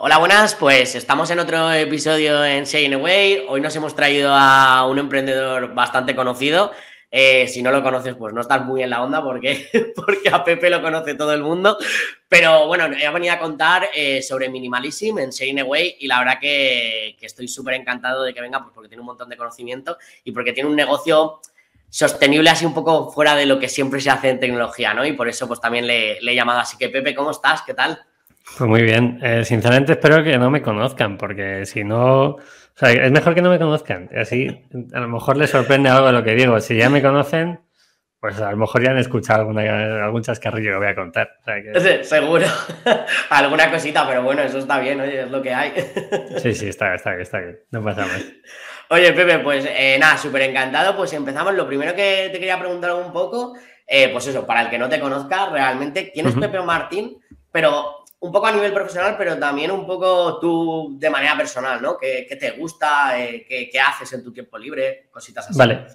Hola, buenas. Pues estamos en otro episodio en Saying Away. Hoy nos hemos traído a un emprendedor bastante conocido. Eh, si no lo conoces, pues no estás muy en la onda porque, porque a Pepe lo conoce todo el mundo. Pero bueno, he venido a contar eh, sobre Minimalism en Saying Away y la verdad que, que estoy súper encantado de que venga pues porque tiene un montón de conocimiento y porque tiene un negocio sostenible así un poco fuera de lo que siempre se hace en tecnología, ¿no? Y por eso pues también le, le he llamado. Así que Pepe, ¿cómo estás? ¿Qué tal? Pues muy bien. Eh, sinceramente espero que no me conozcan, porque si no, o sea, es mejor que no me conozcan. Así a lo mejor les sorprende algo de lo que digo. Si ya me conocen, pues a lo mejor ya han escuchado alguna, algún chascarrillo que voy a contar. O sea que... Seguro. Alguna cosita, pero bueno, eso está bien, oye, es lo que hay. sí, sí, está, está, está bien. No pasa más. Oye, Pepe, pues eh, nada, súper encantado. Pues empezamos. Lo primero que te quería preguntar un poco, eh, pues eso, para el que no te conozca realmente, ¿quién es Pepe Martín? Pero un poco a nivel profesional, pero también un poco tú de manera personal, ¿no? ¿Qué, te gusta? Eh, qué, haces en tu tiempo libre? Cositas así. Vale.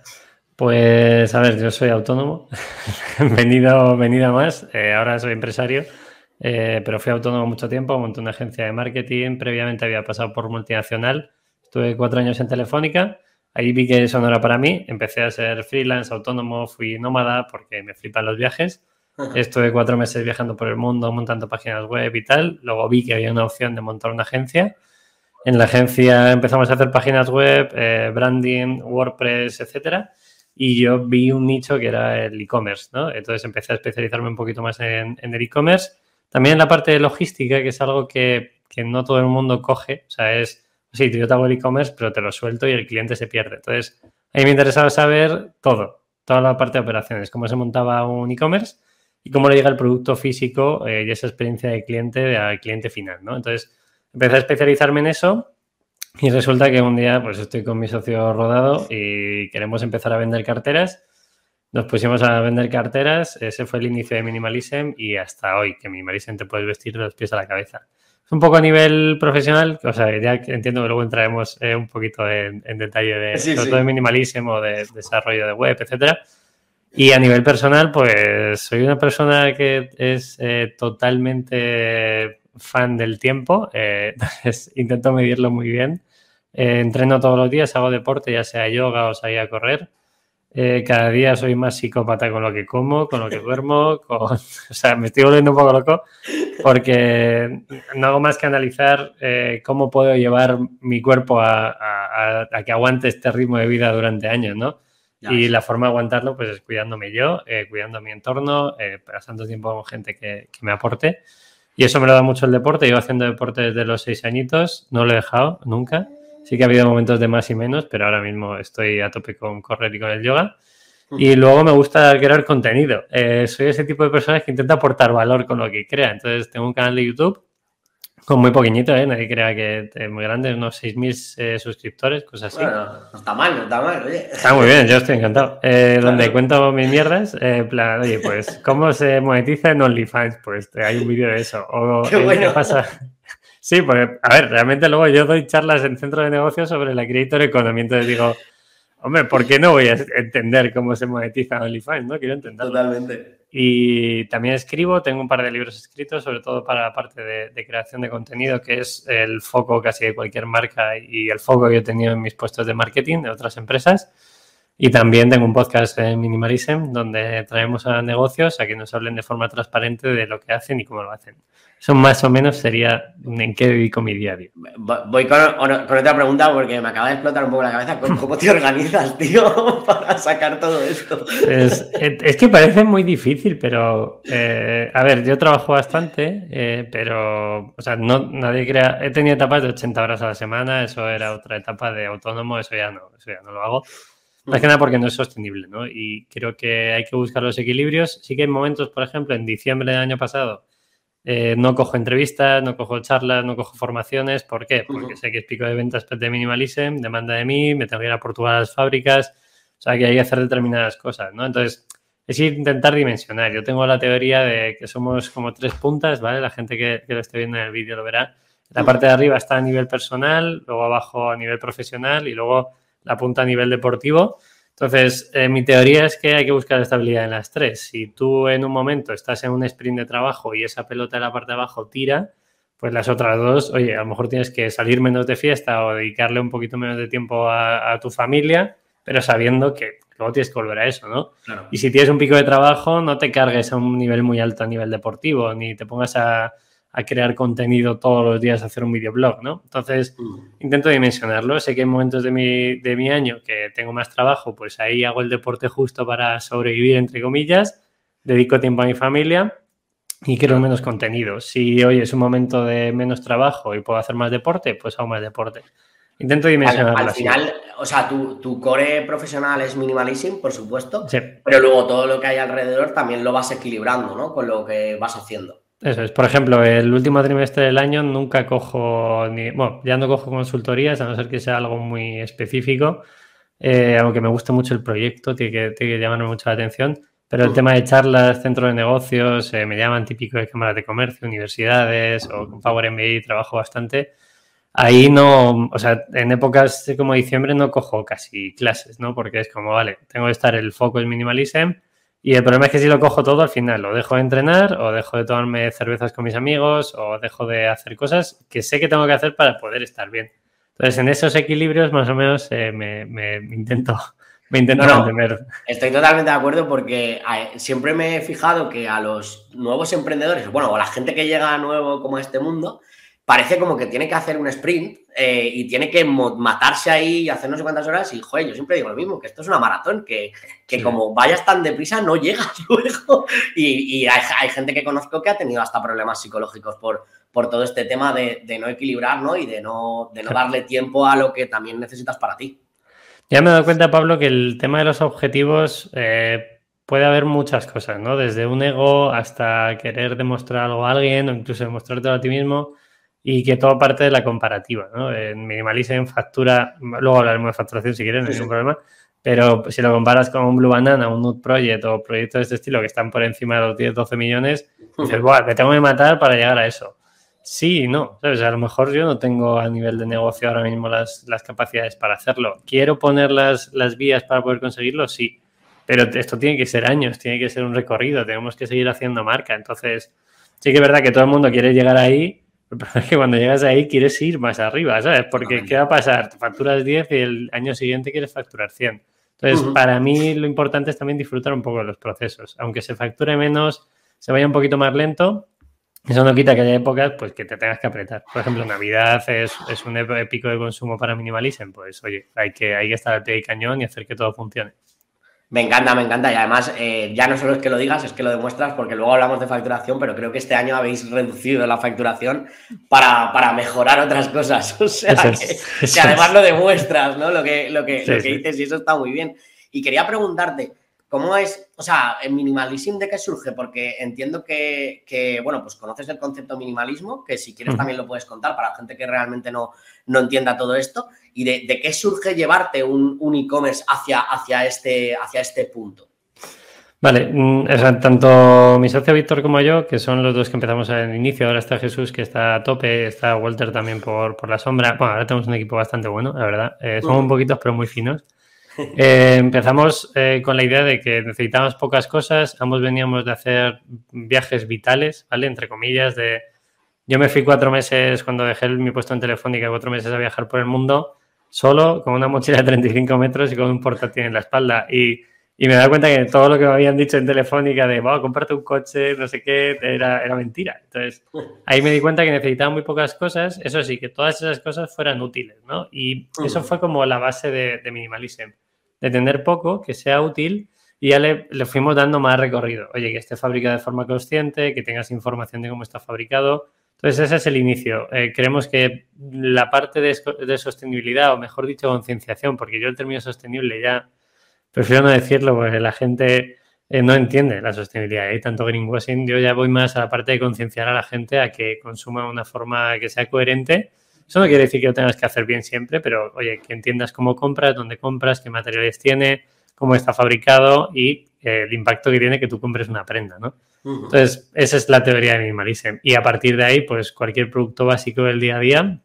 Pues a ver, yo soy autónomo, venido, venido más, eh, ahora soy empresario, eh, pero fui autónomo mucho tiempo, monté una agencia de marketing, previamente había pasado por multinacional, estuve cuatro años en Telefónica, ahí vi que eso no era para mí, empecé a ser freelance, autónomo, fui nómada porque me flipan los viajes Estuve cuatro meses viajando por el mundo, montando páginas web y tal. Luego vi que había una opción de montar una agencia. En la agencia empezamos a hacer páginas web, eh, branding, WordPress, etcétera. Y yo vi un nicho que era el e-commerce, ¿no? Entonces empecé a especializarme un poquito más en, el e-commerce. También en la parte de logística, que es algo que, que no todo el mundo coge. O sea, es, sí, yo te hago el e-commerce, pero te lo suelto y el cliente se pierde. Entonces, a mí me interesaba saber todo, toda la parte de operaciones, cómo se montaba un e-commerce y cómo le llega el producto físico eh, y esa experiencia de cliente al cliente final, ¿no? Entonces, empecé a especializarme en eso y resulta que un día pues estoy con mi socio rodado y queremos empezar a vender carteras. Nos pusimos a vender carteras, ese fue el inicio de Minimalism y hasta hoy, que Minimalism te puedes vestir de los pies a la cabeza. Es un poco a nivel profesional, o sea, ya entiendo que luego entraremos eh, un poquito en, detalle de, todo de Minimalism o de desarrollo de web, etcétera y a nivel personal, pues soy una persona que es eh, totalmente fan del tiempo. Eh, intento medirlo muy bien. Eh, entreno todos los días, hago deporte, ya sea yoga o salir a correr. cada día soy más psicópata con lo que como, con lo que duermo, con... o sea, me estoy volviendo un poco loco porque no hago más que analizar cómo puedo llevar mi cuerpo a, a, que aguante este ritmo de vida durante años, ¿no? Y la forma de aguantarlo, pues es cuidándome yo, eh, cuidando mi entorno, eh, pasando tiempo con gente que, me aporte. Y eso me lo da mucho el deporte. Llevo haciendo deporte desde los seis añitos, no lo he dejado nunca. Sí que ha habido momentos de más y menos, pero ahora mismo estoy a tope con correr y con el yoga. Y luego me gusta crear contenido. Eh, soy ese tipo de personas que intenta aportar valor con lo que crea. Entonces tengo un canal de YouTube con muy pequeñito, ¿eh? Nadie crea que es muy grande, unos 6.000 eh, suscriptores, cosas así. Bueno, no está mal, no está mal, oye. Está muy bien, yo estoy encantado. Eh, donde cuento mis mierdas, eh, plan, oye, pues, ¿cómo se monetiza en OnlyFans? Pues hay un vídeo de eso. O, qué, bueno. ¿qué pasa? Sí, porque, a ver, realmente luego yo doy charlas en centro de negocios sobre la creator economy, entonces digo, hombre, ¿por qué no voy a entender cómo se monetiza OnlyFans? No quiero entenderlo. Totalmente. Y también escribo, tengo un par de libros escritos, sobre todo para la parte de, creación de contenido, que es el foco casi de cualquier marca y el foco que he tenido en mis puestos de marketing de otras empresas. Y también tengo un podcast en Minimalism donde traemos a negocios a que nos hablen de forma transparente de lo que hacen y cómo lo hacen. Eso más o menos sería en qué dedico mi diario. Voy con, otra pregunta porque me acaba de explotar un poco la cabeza. ¿Cómo te organizas, tío, para sacar todo esto? Es, es que parece muy difícil, pero eh, a ver, yo trabajo bastante, eh, pero, o sea, no, nadie crea. He tenido etapas de 80 horas a la semana, eso era otra etapa de autónomo, eso ya no, eso ya no lo hago. Más que nada porque no es sostenible, ¿no? Y creo que hay que buscar los equilibrios. Sí que hay momentos, por ejemplo, en diciembre del año pasado, eh, no cojo entrevistas, no cojo charlas, no cojo formaciones. ¿Por qué? Porque sé que es pico de ventas de Minimalism, demanda de mí, me tengo que ir a Portugal a las fábricas, o sea que hay que hacer determinadas cosas, ¿no? Entonces, es intentar dimensionar. Yo tengo la teoría de que somos como tres puntas, ¿vale? La gente que, lo esté viendo en el vídeo lo verá. La parte de arriba está a nivel personal, luego abajo a nivel profesional y luego la punta a nivel deportivo. Entonces, eh, mi teoría es que hay que buscar estabilidad en las tres. Si tú en un momento estás en un sprint de trabajo y esa pelota de la parte de abajo tira, pues las otras dos, oye, a lo mejor tienes que salir menos de fiesta o dedicarle un poquito menos de tiempo a, tu familia, pero sabiendo que luego tienes que volver a eso, ¿no? Y si tienes un pico de trabajo, no te cargues a un nivel muy alto a nivel deportivo, ni te pongas a, crear contenido todos los días, a hacer un videoblog, ¿no? Entonces, mm. intento dimensionarlo. Sé que en momentos de mi, de mi año que tengo más trabajo, pues ahí hago el deporte justo para sobrevivir, entre comillas, dedico tiempo a mi familia y quiero menos contenido. Si hoy es un momento de menos trabajo y puedo hacer más deporte, pues hago más deporte. Intento dimensionar. Al, final, o sea, tu, core profesional es minimalism, por supuesto, pero luego todo lo que hay alrededor también lo vas equilibrando, ¿no? Con lo que vas haciendo. Eso es. Por ejemplo, el último trimestre del año nunca cojo ni. Bueno, ya no cojo consultorías, a no ser que sea algo muy específico. Eh, aunque me guste mucho el proyecto, tiene que, tiene que llamarme mucho la atención pero el tema de charlas, centros de negocios, eh, me llaman típico de cámaras de comercio, universidades o con Power MBA trabajo bastante. Ahí no, o sea, en épocas como diciembre no cojo casi clases, ¿no? Porque es como, vale, tengo que estar el foco en minimalism y el problema es que si lo cojo todo al final, lo dejo de entrenar o dejo de tomarme cervezas con mis amigos o dejo de hacer cosas que sé que tengo que hacer para poder estar bien. Entonces, en esos equilibrios más o menos eh, me, me intento me intento Estoy totalmente de acuerdo porque siempre me he fijado que a los nuevos emprendedores, bueno, o a la gente que llega nuevo como a este mundo, parece como que tiene que hacer un sprint eh, y tiene que matarse ahí y hacer no sé cuántas horas. Y, joder, yo siempre digo lo mismo, que esto es una maratón, que, como vayas tan deprisa no llegas luego. Y, hay, gente que conozco que ha tenido hasta problemas psicológicos por, por todo este tema de, no equilibrar ¿no? y de no, de no darle tiempo a lo que también necesitas para ti. Ya me he dado cuenta, Pablo, que el tema de los objetivos eh, puede haber muchas cosas, ¿no? Desde un ego hasta querer demostrar algo a alguien o incluso demostrarte a ti mismo y que todo parte de la comparativa, ¿no? En Minimalism factura, luego hablaremos de facturación si quieres, no hay ningún problema, pero si lo comparas con un Blue Banana, un Nut Project o proyectos de este estilo que están por encima de los 10, 12 millones, dices, Buah, me tengo que matar para llegar a eso. Sí y no, ¿sabes? A lo mejor yo no tengo a nivel de negocio ahora mismo las, capacidades para hacerlo. ¿Quiero poner las, las vías para poder conseguirlo? Sí, pero esto tiene que ser años, tiene que ser un recorrido, tenemos que seguir haciendo marca. Entonces, sí que es verdad que todo el mundo quiere llegar ahí, pero es que cuando llegas ahí quieres ir más arriba, ¿sabes? Porque ¿qué va a pasar? Te facturas 10 y el año siguiente quieres facturar 100. Entonces, para mí lo importante es también disfrutar un poco de los procesos. Aunque se facture menos, se vaya un poquito más lento, eso no quita que haya épocas pues, que te tengas que apretar. Por ejemplo, Navidad es, es un épico de consumo para minimalism. Pues oye, hay que, hay que estar al pie del cañón y hacer que todo funcione. Me encanta, me encanta. Y además, eh, ya no solo es que lo digas, es que lo demuestras, porque luego hablamos de facturación, pero creo que este año habéis reducido la facturación para, mejorar otras cosas. O sea, que, además lo demuestras, ¿no? Lo que, lo que, lo que dices, y eso está muy bien. Y quería preguntarte, ¿Cómo es, o sea, el minimalism de qué surge? Porque entiendo que, bueno, pues conoces el concepto minimalismo, que si quieres también lo puedes contar para gente que realmente no, no entienda todo esto. ¿Y de, qué surge llevarte un, e-commerce hacia, hacia, este, hacia este punto? Vale, mm, tanto mi socio Víctor como yo, que son los dos que empezamos al inicio, ahora está Jesús que está a tope, está Walter también por, por la sombra. Bueno, ahora tenemos un equipo bastante bueno, la verdad. Eh, somos un poquitos, pero muy finos. Eh, empezamos eh, con la idea de que necesitábamos pocas cosas, ambos veníamos de hacer viajes vitales, ¿vale? Entre comillas, de... Yo me fui cuatro meses cuando dejé mi puesto en Telefónica, cuatro meses a viajar por el mundo, solo, con una mochila de 35 metros y con un portátil en la espalda. Y, y me da cuenta que todo lo que me habían dicho en Telefónica de, wow, comparte un coche, no sé qué, era, era mentira. Entonces, ahí me di cuenta que necesitaba muy pocas cosas, eso sí, que todas esas cosas fueran útiles, ¿no? Y eso fue como la base de, de Minimalism de tener poco, que sea útil y ya le, fuimos dando más recorrido. Oye, que esté fabricado de forma consciente, que tengas información de cómo está fabricado. Entonces, ese es el inicio. Eh, creemos que la parte de, sostenibilidad, o mejor dicho, concienciación, porque yo el término sostenible ya prefiero no decirlo porque la gente eh, no entiende la sostenibilidad. Hay tanto greenwashing, yo ya voy más a la parte de concienciar a la gente a que consuma de una forma que sea coherente eso no quiere decir que lo tengas que hacer bien siempre, pero oye, que entiendas cómo compras, dónde compras, qué materiales tiene, cómo está fabricado y eh, el impacto que tiene que tú compres una prenda, ¿no? Entonces, esa es la teoría de minimalism. Y a partir de ahí, pues cualquier producto básico del día a día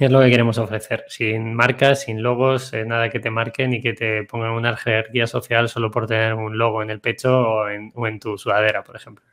es lo que queremos ofrecer. Sin marcas, sin logos, eh, nada que te marquen y que te pongan una jerarquía social solo por tener un logo en el pecho o en, o en tu sudadera, por ejemplo.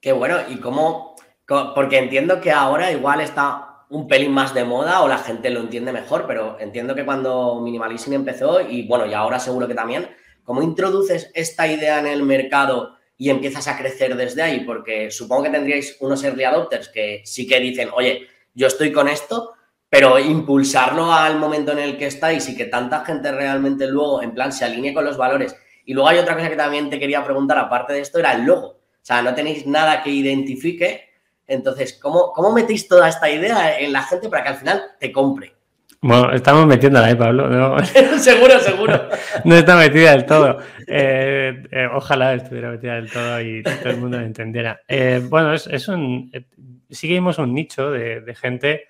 Qué bueno. ¿Y cómo, Porque entiendo que ahora igual está un pelín más de moda o la gente lo entiende mejor, pero entiendo que cuando Minimalism empezó, y bueno, y ahora seguro que también, ¿cómo introduces esta idea en el mercado y empiezas a crecer desde ahí? Porque supongo que tendríais unos early adopters que sí que dicen, oye, yo estoy con esto, pero impulsarlo al momento en el que estáis y que tanta gente realmente luego, en plan, se alinee con los valores. Y luego hay otra cosa que también te quería preguntar, aparte de esto, era el logo. O sea, no tenéis nada que identifique entonces, ¿cómo, ¿cómo metéis toda esta idea en la gente para que al final te compre? Bueno, estamos metiéndola, ¿eh, Pablo? seguro, seguro. no está metida del todo. Eh, eh, ojalá estuviera metida del todo y todo el mundo lo entendiera. Eh, bueno, es, un, seguimos un nicho de, gente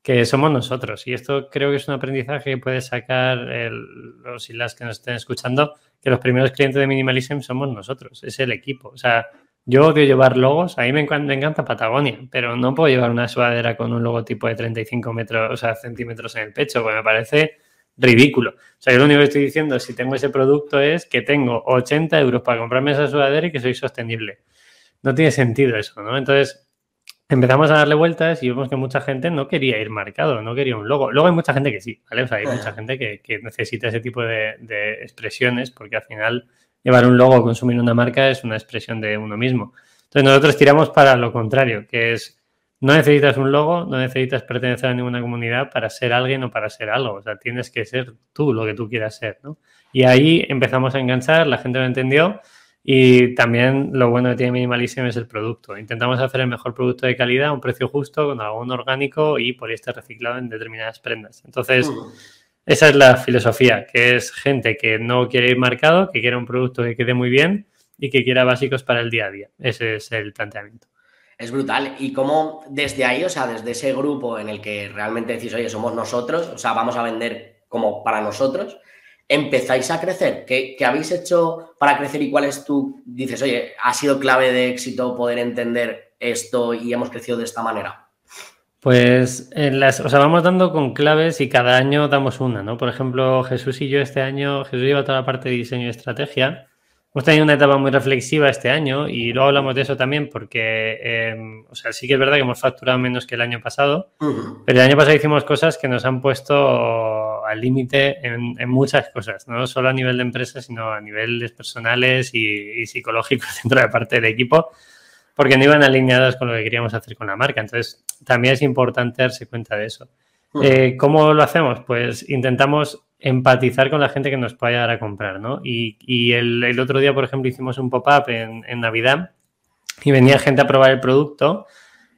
que somos nosotros. Y esto creo que es un aprendizaje que puede sacar los y las que nos estén escuchando, que los primeros clientes de Minimalism somos nosotros, es el equipo. O sea, yo odio llevar logos, a mí me encanta, Patagonia, pero no puedo llevar una sudadera con un logotipo de 35 metros, o sea, centímetros en el pecho, porque me parece ridículo. O sea, yo lo único que estoy diciendo, si tengo ese producto, es que tengo 80 euros para comprarme esa sudadera y que soy sostenible. No tiene sentido eso, ¿no? Entonces, empezamos a darle vueltas y vemos que mucha gente no quería ir marcado, no quería un logo. Luego hay mucha gente que sí, ¿vale? O sea, hay mucha gente que, necesita ese tipo de, de expresiones porque al final llevar un logo consumir una marca es una expresión de uno mismo. Entonces nosotros tiramos para lo contrario, que es no necesitas un logo, no necesitas pertenecer a ninguna comunidad para ser alguien o para ser algo. O sea, tienes que ser tú lo que tú quieras ser, ¿no? Y ahí empezamos a enganchar, la gente lo entendió y también lo bueno que tiene Minimalism es el producto. Intentamos hacer el mejor producto de calidad a un precio justo, con algún orgánico y poliéster reciclado en determinadas prendas. Entonces, esa es la filosofía, que es gente que no quiere ir marcado, que quiere un producto que quede muy bien y que quiera básicos para el día a día. Ese es el planteamiento. Es brutal. ¿Y cómo desde ahí, o sea, desde ese grupo en el que realmente decís, oye, somos nosotros, o sea, vamos a vender como para nosotros, empezáis a crecer? ¿Qué, ¿Qué, habéis hecho para crecer y cuál es tu, dices, oye, ha sido clave de éxito poder entender esto y hemos crecido de esta manera? Pues en las, o sea, vamos dando con claves y cada año damos una, ¿no? Por ejemplo, Jesús y yo este año, Jesús lleva toda la parte de diseño y estrategia. Hemos tenido una etapa muy reflexiva este año y luego hablamos de eso también porque, em, o sea, sí que es verdad que hemos facturado menos que el año pasado, pero el año pasado hicimos cosas que nos han puesto al límite en, muchas cosas, no solo a nivel de empresa, sino a niveles personales y, y psicológicos dentro de parte del equipo porque no iban alineadas con lo que queríamos hacer con la marca. Entonces, también es importante darse cuenta de eso. Eh, ¿Cómo lo hacemos? Pues intentamos empatizar con la gente que nos pueda llegar a comprar, ¿no? Y, el, otro día, por ejemplo, hicimos un pop-up en, Navidad y venía gente a probar el producto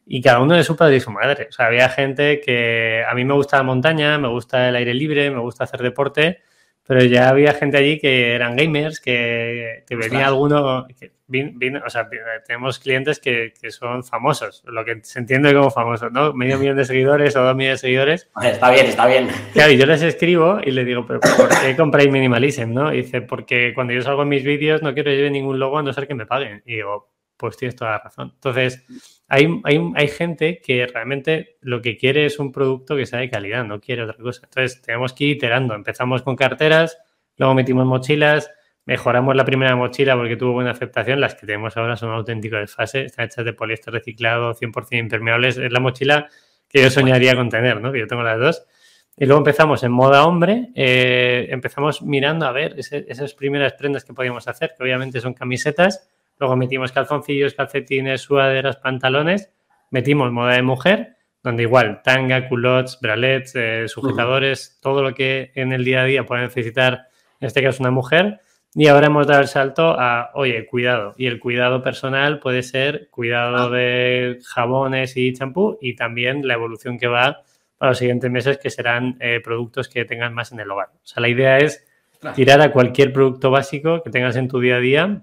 y cada uno de su padre y su madre. O sea, había gente que a mí me gusta la montaña, me gusta el aire libre, me gusta hacer deporte, pero ya había gente allí que eran gamers, que, venía alguno, o sea, tenemos clientes que, son famosos, lo que se entiende como famosos, ¿no? Medio millón de seguidores o dos millones de seguidores. Está bien, está bien. Claro, y yo les escribo y les digo, pero ¿por qué compráis Minimalism, no? Y dice, porque cuando yo salgo en mis vídeos no quiero llevar ningún logo a no ser que me paguen. Y digo, pues tienes toda la razón. Entonces, hay, hay, hay, gente que realmente lo que quiere es un producto que sea de calidad, no quiere otra cosa. Entonces, tenemos que ir iterando. Empezamos con carteras, luego metimos mochilas, Mejoramos la primera mochila porque tuvo buena aceptación. Las que tenemos ahora son auténticos desfase. Están hechas de poliéster reciclado, 100% impermeables. Es la mochila que yo soñaría con tener, ¿no? Que yo tengo las dos. Y luego empezamos en moda hombre. Eh, empezamos mirando a ver esas primeras prendas que podíamos hacer, que obviamente son camisetas. Luego metimos calzoncillos, calcetines, sudaderas, pantalones. Metimos moda de mujer, donde igual tanga, culottes, bralets, eh, sujetadores, todo lo que en el día a día puede necesitar, en este caso una mujer. Y ahora hemos dado el salto a, oye, cuidado. Y el cuidado personal puede ser cuidado ah. de jabones y champú y también la evolución que va para los siguientes meses, que serán eh, productos que tengan más en el hogar. O sea, la idea es tirar a cualquier producto básico que tengas en tu día a día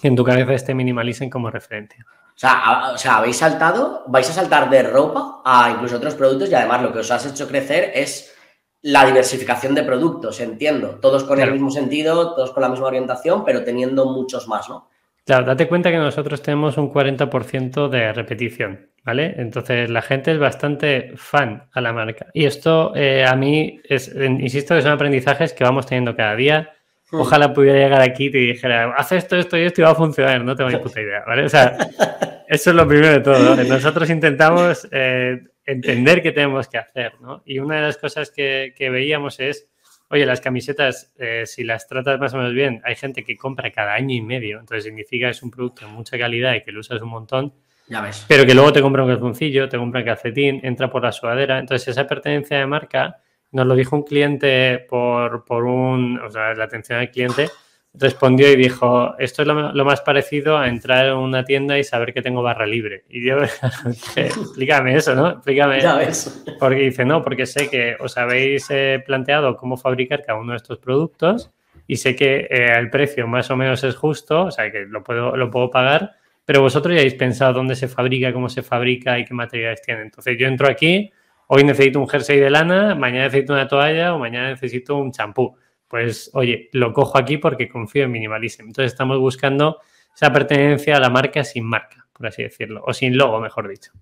que en tu cabeza esté minimalicen como referencia. O sea, o sea, habéis saltado, vais a saltar de ropa a incluso otros productos y además lo que os has hecho crecer es la diversificación de productos, entiendo. Todos con el mismo sentido, todos con la misma orientación, pero teniendo muchos más, ¿no? Claro, date cuenta que nosotros tenemos un 40% de repetición, ¿vale? Entonces la gente es bastante fan a la marca. Y esto eh, a mí, es, insisto, que son aprendizajes que vamos teniendo cada día. Hmm. Ojalá pudiera llegar aquí y te dijera, haz esto, esto y esto y va a funcionar, no tengo ni puta idea, ¿vale? O sea, Eso es lo primero de todo. Nosotros intentamos eh, entender qué tenemos que hacer, ¿no? Y una de las cosas que, veíamos es, oye, las camisetas, eh, si las tratas más o menos bien, hay gente que compra cada año y medio, entonces significa que es un producto de mucha calidad y que lo usas un montón. Ya ves. Pero que luego te compra un calzoncillo, te compra un calcetín, entra por la sudadera. Entonces, esa pertenencia de marca nos lo dijo un cliente por, por un, o sea, la atención al cliente respondió y dijo, esto es lo, más parecido a entrar en una tienda y saber que tengo barra libre. Y yo, explícame eso, ¿no? Explícame. Ya ves. Porque dice, no, porque sé que os habéis eh, planteado cómo fabricar cada uno de estos productos y sé que eh, el precio más o menos es justo, o sea, que lo puedo, lo puedo pagar, pero vosotros ya habéis pensado dónde se fabrica, cómo se fabrica y qué materiales tiene. Entonces yo entro aquí, hoy necesito un jersey de lana, mañana necesito una toalla o mañana necesito un champú pues oye, lo cojo aquí porque confío en Minimalism. Entonces estamos buscando esa pertenencia a la marca sin marca, por así decirlo, o sin logo, mejor dicho.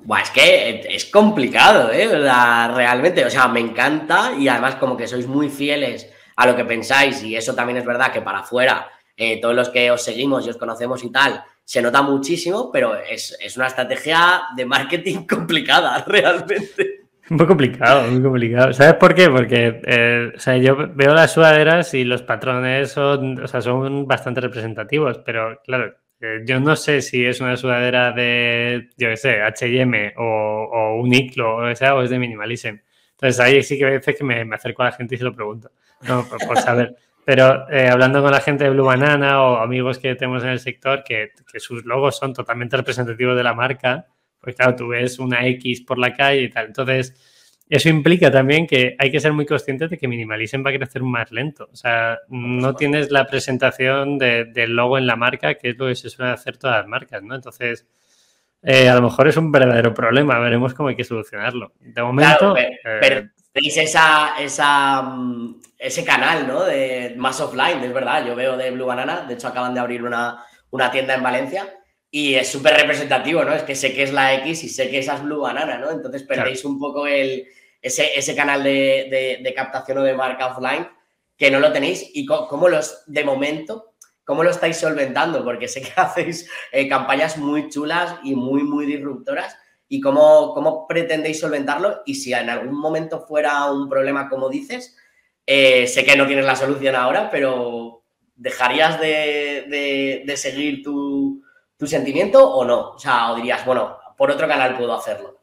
Buah, es que es complicado, ¿eh? realmente, o sea, me encanta y además como que sois muy fieles a lo que pensáis y eso también es verdad que para afuera, eh, todos los que os seguimos y os conocemos y tal, se nota muchísimo, pero es, es una estrategia de marketing complicada, realmente. Muy complicado, muy complicado. ¿Sabes por qué? Porque eh, o sea, yo veo las sudaderas y los patrones son, o sea, son bastante representativos, pero claro, eh, yo no sé si es una sudadera de, yo qué sé, HM o, o un ICLO o, sea, o es de Minimalism. Entonces ahí sí que a veces que me, me, acerco a la gente y se lo pregunto, no, por, saber. Pero eh, hablando con la gente de Blue Banana o amigos que tenemos en el sector, que, que sus logos son totalmente representativos de la marca, pues claro, tú ves una X por la calle y tal. Entonces, eso implica también que hay que ser muy conscientes de que Minimalism va a crecer más lento. O sea, no tienes la presentación del logo en la marca, que es lo que se suele hacer todas las marcas, ¿no? Entonces, eh, a lo mejor es un verdadero problema. Veremos cómo hay que solucionarlo. De momento. pero, eh, tenéis esa, esa, mm, ese canal, ¿no? De más offline, es verdad. Yo veo de Blue Banana. De hecho, acaban de abrir una, una tienda en Valencia y es súper representativo, ¿no? Es que sé que es la X y sé que esa es Blue Banana, ¿no? Entonces perdéis un poco el, ese, ese canal de, de, captación o de marca offline que no lo tenéis. Y cómo los, de momento, cómo lo estáis solventando, porque sé que hacéis eh, campañas muy chulas y muy, muy disruptoras. Y cómo, cómo pretendéis solventarlo y si en algún momento fuera un problema como dices, eh, sé que no tienes la solución ahora, pero ¿dejarías de, de seguir tu tu sentimiento o no? O sea, o dirías, bueno, por otro canal puedo hacerlo.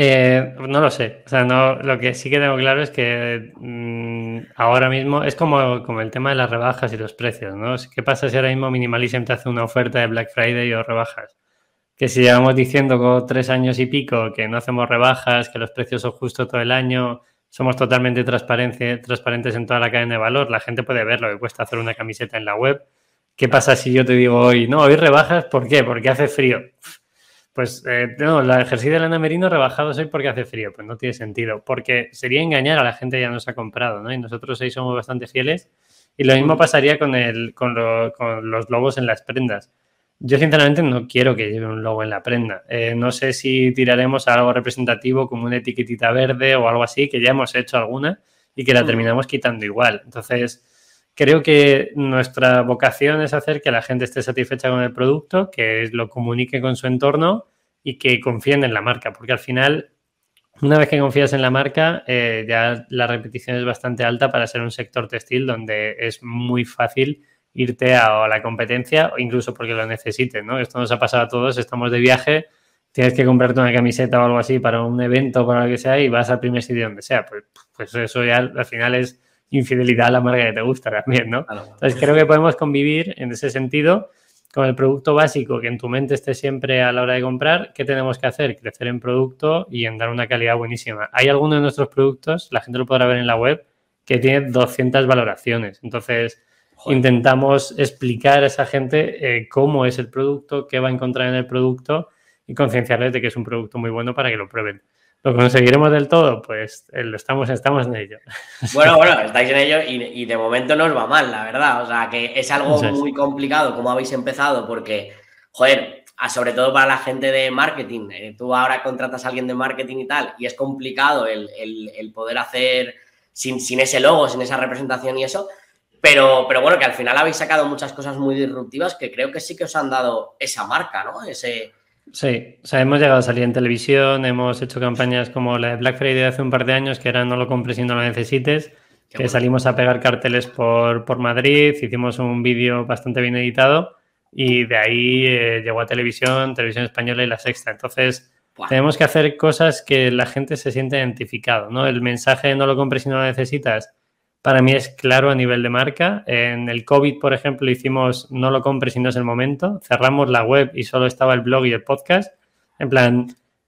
Eh, no lo sé. O sea, no, lo que sí que tengo claro es que mm, ahora mismo es como, como el tema de las rebajas y los precios, ¿no? ¿Qué pasa si ahora mismo Minimalism te hace una oferta de Black Friday o rebajas? Que si llevamos diciendo tres años y pico que no hacemos rebajas, que los precios son justos todo el año, somos totalmente transparentes en toda la cadena de valor, la gente puede ver lo que cuesta hacer una camiseta en la web ¿Qué pasa si yo te digo hoy, no, hoy rebajas? ¿Por qué? Porque hace frío. Pues eh, no, la ejercicio de lana merino rebajado hoy porque hace frío. Pues no tiene sentido. Porque sería engañar a la gente que ya nos ha comprado, ¿no? Y nosotros ahí somos bastante fieles. Y lo mismo pasaría con, el, con, los logos en las prendas. Yo sinceramente no quiero que lleve un logo en la prenda. Eh, no sé si tiraremos a algo representativo como una etiquetita verde o algo así, que ya hemos hecho alguna y que la terminamos quitando igual. Entonces, Creo que nuestra vocación es hacer que la gente esté satisfecha con el producto, que lo comunique con su entorno y que confíen en la marca, porque al final, una vez que confías en la marca, eh, ya la repetición es bastante alta para ser un sector textil donde es muy fácil irte a, la competencia o incluso porque lo necesites, ¿no? Esto nos ha pasado a todos, estamos de viaje, tienes que comprarte una camiseta o algo así para un evento para lo que sea y vas al primer sitio donde sea. Pues, pues eso ya al final es infidelidad a la marca que te gusta también, ¿no? Entonces creo que podemos convivir en ese sentido con el producto básico que en tu mente esté siempre a la hora de comprar. ¿Qué tenemos que hacer? Crecer en producto y en dar una calidad buenísima. Hay algunos de nuestros productos, la gente lo podrá ver en la web, que tiene 200 valoraciones. Entonces, intentamos explicar a esa gente eh, cómo es el producto, qué va a encontrar en el producto y concienciarles de que es un producto muy bueno para que lo prueben. ¿Lo conseguiremos del todo? Pues eh, estamos, estamos en ello. Bueno, bueno, estáis en ello y, de momento no os va mal, la verdad. O sea, que es algo muy complicado como habéis empezado porque, joder, sobre todo para la gente de marketing, eh, tú ahora contratas a alguien de marketing y tal, y es complicado el, poder hacer sin, sin, ese logo, sin esa representación y eso, Pero, pero bueno, que al final habéis sacado muchas cosas muy disruptivas que creo que sí que os han dado esa marca, ¿no? Ese, Sí, o sea, hemos llegado a salir en televisión, hemos hecho campañas como la de Black Friday de hace un par de años, que era no lo compres si no lo necesites, que salimos a pegar carteles por, por Madrid, hicimos un vídeo bastante bien editado y de ahí eh, llegó a televisión, televisión española y la sexta. Entonces, tenemos que hacer cosas que la gente se siente identificado, ¿no? El mensaje de no lo compres si no lo necesitas para mí es claro a nivel de marca. En el COVID, por ejemplo, hicimos no lo compres si no es el momento. Cerramos la web y solo estaba el blog y el podcast. En plan,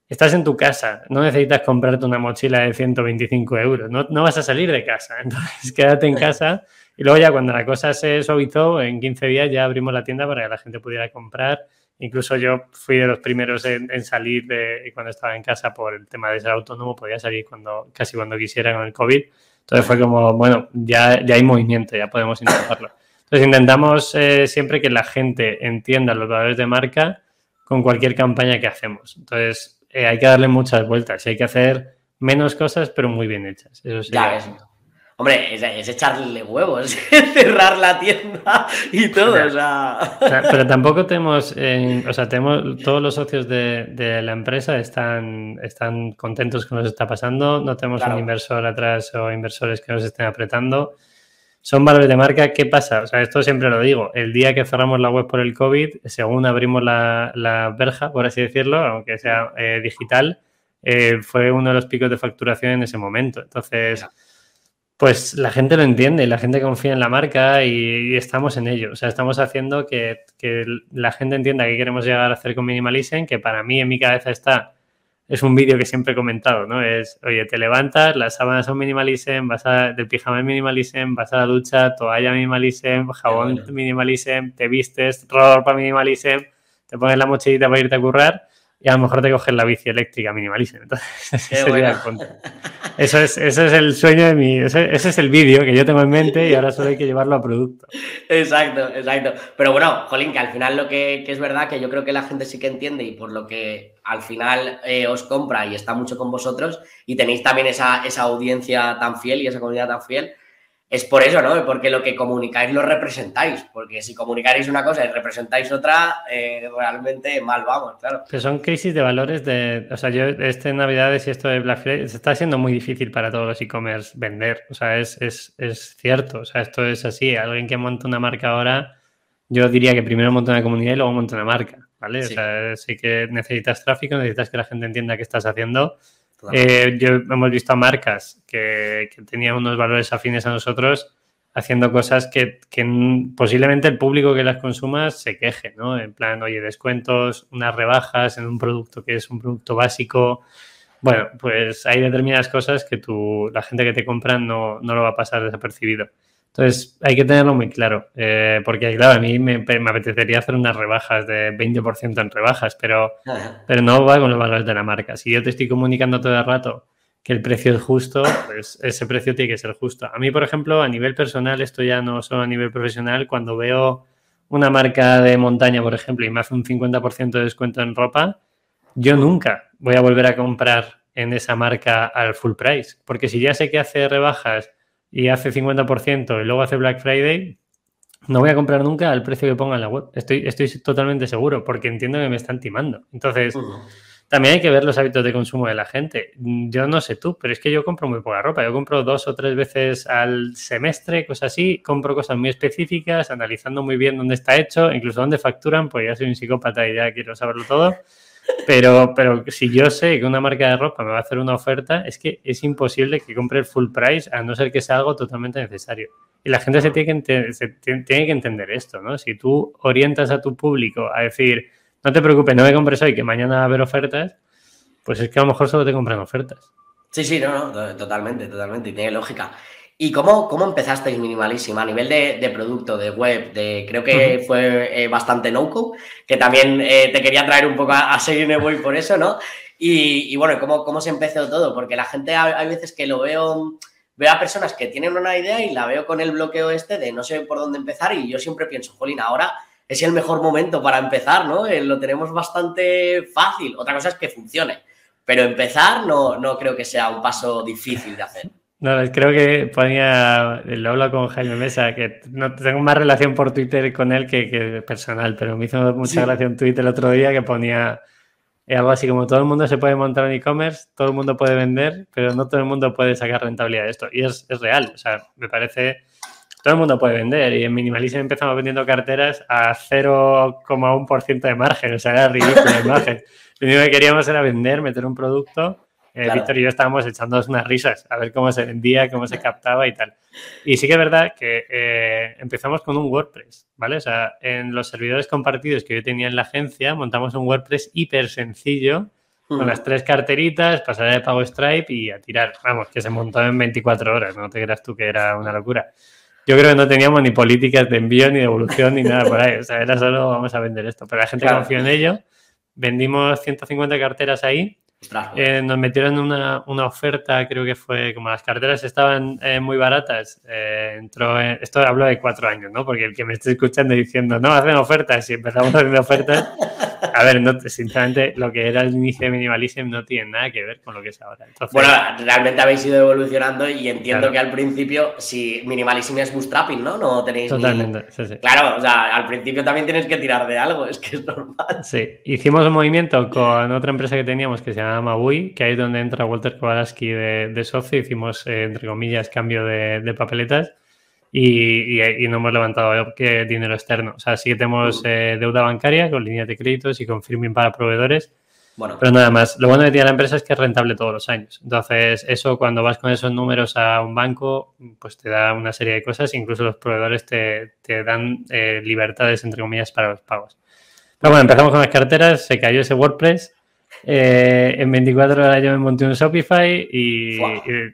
estás en tu casa, no necesitas comprarte una mochila de 125 euros, no, no vas a salir de casa. Entonces, quédate en casa. Y luego ya cuando la cosa se suavizó, en 15 días ya abrimos la tienda para que la gente pudiera comprar. Incluso yo fui de los primeros en, salir de, cuando estaba en casa por el tema de ser autónomo, podía salir cuando, casi cuando quisiera con el COVID. Entonces fue como, bueno, ya, ya hay movimiento, ya podemos intentarlo. Entonces intentamos eh, siempre que la gente entienda los valores de marca con cualquier campaña que hacemos. Entonces eh, hay que darle muchas vueltas y hay que hacer menos cosas pero muy bien hechas. Eso sí. Ya, Hombre, es, echarle huevos, cerrar la tienda y todo. O sea... Pero tampoco tenemos, o sea, tenemos, todos los socios de, la empresa están, están contentos con lo que está pasando. No tenemos un inversor atrás o inversores que nos estén apretando. Son valores de marca. ¿Qué pasa? O sea, esto siempre lo digo. El día que cerramos la web por el COVID, según abrimos la, verja, por así decirlo, aunque sea eh, digital, eh, fue uno de los picos de facturación en ese momento. Entonces pues la gente lo entiende, la gente confía en la marca y, estamos en ello. O sea, estamos haciendo que, la gente entienda que queremos llegar a hacer con Minimalism, que para mí en mi cabeza está, es un vídeo que siempre he comentado, ¿no? Es, oye, te levantas, las sábanas son Minimalism, vas a, del pijama es Minimalism, vas a la ducha, toalla Minimalism, jabón Minimalism, te vistes, ropa Minimalism, te pones la mochilita para irte a currar y a lo mejor te coges la bici eléctrica Minimalism. Entonces. Eso es, ese es el sueño de mi. Ese, es el vídeo que yo tengo en mente y ahora solo hay que llevarlo a producto. Exacto, exacto. Pero bueno, Jolín, que al final lo que, es verdad que yo creo que la gente sí que entiende y por lo que al final eh, os compra y está mucho con vosotros y tenéis también esa, esa audiencia tan fiel y esa comunidad tan fiel, es por eso, ¿no? Porque lo que comunicáis lo representáis. Porque si comunicaréis una cosa y representáis otra, eh, realmente mal vamos, claro. Pero son crisis de valores de. O sea, yo, este Navidades y esto de Black Friday, se está siendo muy difícil para todos los e-commerce vender. O sea, es, es, cierto. O sea, esto es así. Alguien que monta una marca ahora, yo diría que primero monta una comunidad y luego monta una marca, ¿vale? O sea, sí que necesitas tráfico, necesitas que la gente entienda qué estás haciendo eh, yo, hemos visto a marcas que, tenían unos valores afines a nosotros haciendo cosas que, posiblemente el público que las consuma se queje, ¿no? En plan, oye, descuentos, unas rebajas en un producto que es un producto básico. Bueno, pues hay determinadas cosas que tú, la gente que te compra no, no lo va a pasar desapercibido. Entonces, hay que tenerlo muy claro, eh, porque claro, a mí me, apetecería hacer unas rebajas de 20% en rebajas, pero, pero no va con los valores de la marca. Si yo te estoy comunicando todo el rato que el precio es justo, pues ese precio tiene que ser justo. A mí, por ejemplo, a nivel personal, esto ya no solo a nivel profesional, cuando veo una marca de montaña, por ejemplo, y me hace un 50% de descuento en ropa, yo nunca voy a volver a comprar en esa marca al full price, porque si ya sé que hace rebajas y hace 50% y luego hace Black Friday, no voy a comprar nunca al precio que ponga en la web. Estoy, estoy totalmente seguro porque entiendo que me están timando. Entonces, también hay que ver los hábitos de consumo de la gente. Yo no sé tú, pero es que yo compro muy poca ropa. Yo compro dos o tres veces al semestre, cosas así. Compro cosas muy específicas, analizando muy bien dónde está hecho, incluso dónde facturan, pues ya soy un psicópata y ya quiero saberlo todo. Pero, pero si yo sé que una marca de ropa me va a hacer una oferta, es que es imposible que compre el full price a no ser que sea algo totalmente necesario. Y la gente se tiene que, tiene que entender esto, ¿no? Si tú orientas a tu público a decir, no te preocupes, no me compres hoy, que mañana va a haber ofertas, pues es que a lo mejor solo te compran ofertas. Sí, sí, no, no, totalmente, totalmente, y tiene lógica. ¿Y cómo, cómo empezasteis Minimalísima? A nivel de, producto, de web, de creo que fue eh, bastante no-code, que también eh, te quería traer un poco a, a Web por eso, ¿no? Y, bueno, ¿cómo, ¿cómo se empezó todo? Porque la gente hay, veces que lo veo, veo a personas que tienen una idea y la veo con el bloqueo este de no sé por dónde empezar y yo siempre pienso, Jolín, ahora es el mejor momento para empezar, ¿no? Eh, lo tenemos bastante fácil. Otra cosa es que funcione, pero empezar no, no creo que sea un paso difícil de hacer. No, creo que ponía, lo hablo con Jaime Mesa, que no tengo más relación por Twitter con él que, personal, pero me hizo mucha gracia un tweet el otro día que ponía eh, algo así como todo el mundo se puede montar un e-commerce, todo el mundo puede vender, pero no todo el mundo puede sacar rentabilidad de esto. Y es, es real, o sea, me parece, todo el mundo puede vender y en Minimalism empezamos vendiendo carteras a 0,1% de margen, o sea, era ridículo la imagen. Lo único que queríamos era vender, meter un producto eh, Víctor y yo estábamos echándonos unas risas a ver cómo se vendía, cómo se captaba y tal. Y sí que es verdad que eh, empezamos con un WordPress, ¿vale? O sea, en los servidores compartidos que yo tenía en la agencia, montamos un WordPress hiper sencillo con las tres carteritas, pasar de pago Stripe y a tirar. Vamos, que se montó en 24 horas, no te creas tú que era una locura. Yo creo que no teníamos ni políticas de envío, ni devolución, ni nada por ahí. O sea, era solo vamos a vender esto. Pero la gente confió en ello. Vendimos 150 carteras ahí eh, nos metieron una, una, oferta, creo que fue como las carteras estaban eh, muy baratas. Eh, entró esto hablo de cuatro años, ¿no? Porque el que me esté escuchando diciendo, no, hacen ofertas y empezamos haciendo ofertas. A ver, no, sinceramente, lo que era el inicio de Minimalism no tiene nada que ver con lo que es ahora. bueno, realmente habéis ido evolucionando y entiendo que al principio, si Minimalism es bootstrapping, ¿no? No tenéis. Totalmente, sí, sí. Claro, o sea, al principio también tienes que tirar de algo, es que es normal. Sí, hicimos un movimiento con otra empresa que teníamos que se llama Mabui, que ahí es donde entra Walter Kowalski de, de socio. Hicimos, eh, entre comillas, cambio de, papeletas y, no hemos levantado que dinero externo. O sea, sí que tenemos eh, deuda bancaria con líneas de créditos y con firming para proveedores. Bueno. Pero nada más. Lo bueno que tiene la empresa es que es rentable todos los años. Entonces, eso cuando vas con esos números a un banco, pues te da una serie de cosas. Incluso los proveedores te, dan eh, libertades, entre comillas, para los pagos. Pero bueno, empezamos con las carteras, se cayó ese WordPress eh, en 24 horas yo me monté un Shopify y,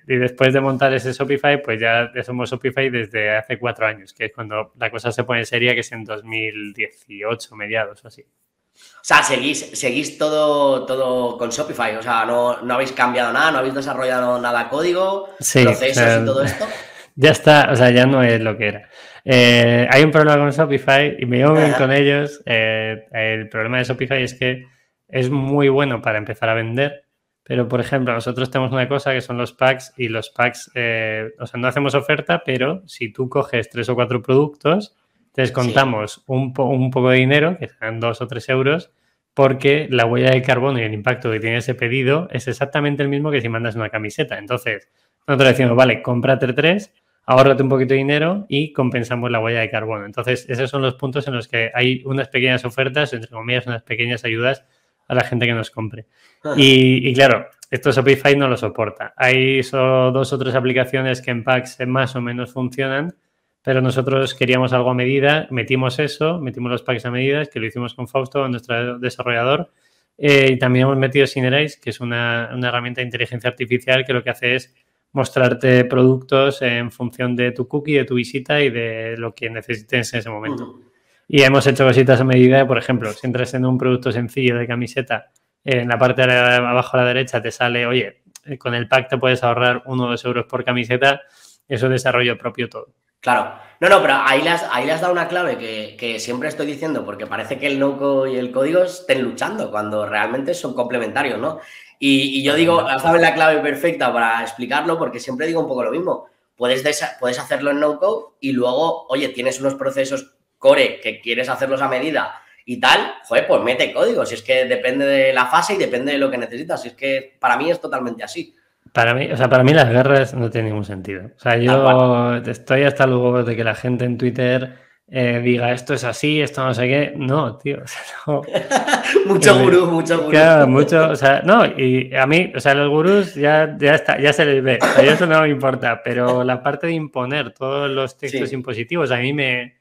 después de montar ese Shopify, pues ya somos Shopify desde hace cuatro años, que es cuando la cosa se pone seria, que es en 2018, mediados o así. O sea, seguís, seguís todo, todo con Shopify, o sea, no, no habéis cambiado nada, no habéis desarrollado nada código, procesos y todo esto. Ya está, o sea, ya no es lo que era. Eh, hay un problema con Shopify y me llevo bien con ellos. Eh, el problema de Shopify es que es muy bueno para empezar a vender, pero por ejemplo, nosotros tenemos una cosa que son los packs y los packs, eh, o sea, no hacemos oferta, pero si tú coges tres o cuatro productos, te descontamos un, un, poco de dinero, que serán dos o tres euros, porque la huella de carbono y el impacto que tiene ese pedido es exactamente el mismo que si mandas una camiseta. Entonces, nosotros decimos, vale, cómprate tres, ahórrate un poquito de dinero y compensamos la huella de carbono. Entonces, esos son los puntos en los que hay unas pequeñas ofertas, entre comillas, unas pequeñas ayudas a la gente que nos compre. Ah. Y, claro, esto Shopify no lo soporta. Hay solo dos o tres aplicaciones que en packs más o menos funcionan, pero nosotros queríamos algo a medida, metimos eso, metimos los packs a medida, que lo hicimos con Fausto, nuestro desarrollador, eh, y también hemos metido Synerise, que es una, herramienta de inteligencia artificial que lo que hace es mostrarte productos en función de tu cookie, de tu visita y de lo que necesites en ese momento. Y hemos hecho cositas a medida, por ejemplo, si entras en un producto sencillo de camiseta, en la parte de abajo a la derecha te sale, oye, eh, con el pack te puedes ahorrar uno o dos euros por camiseta, eso es desarrollo propio todo. Claro, no, no, pero ahí le has, ahí le has dado una clave que, siempre estoy diciendo, porque parece que el no y el código estén luchando cuando realmente son complementarios, ¿no? Y, yo digo, dado la clave perfecta para explicarlo, porque siempre digo un poco lo mismo. Puedes, puedes hacerlo en no-code y luego, oye, tienes unos procesos core que quieres hacerlos a medida y tal, joder, pues mete código. Si es que depende de la fase y depende de lo que necesitas. Si es que para mí es totalmente así. Para mí, o sea, para mí las guerras no tienen ningún sentido. O sea, yo estoy hasta luego de que la gente en Twitter eh, diga esto es así, esto no sé qué. No, tío. mucho eh, gurú, mucho gurú. Claro, mucho, o sea, no, y a mí, o sea, los gurús ya, ya está, ya se les ve. A eso no me importa, pero la parte de imponer todos los textos impositivos a mí me,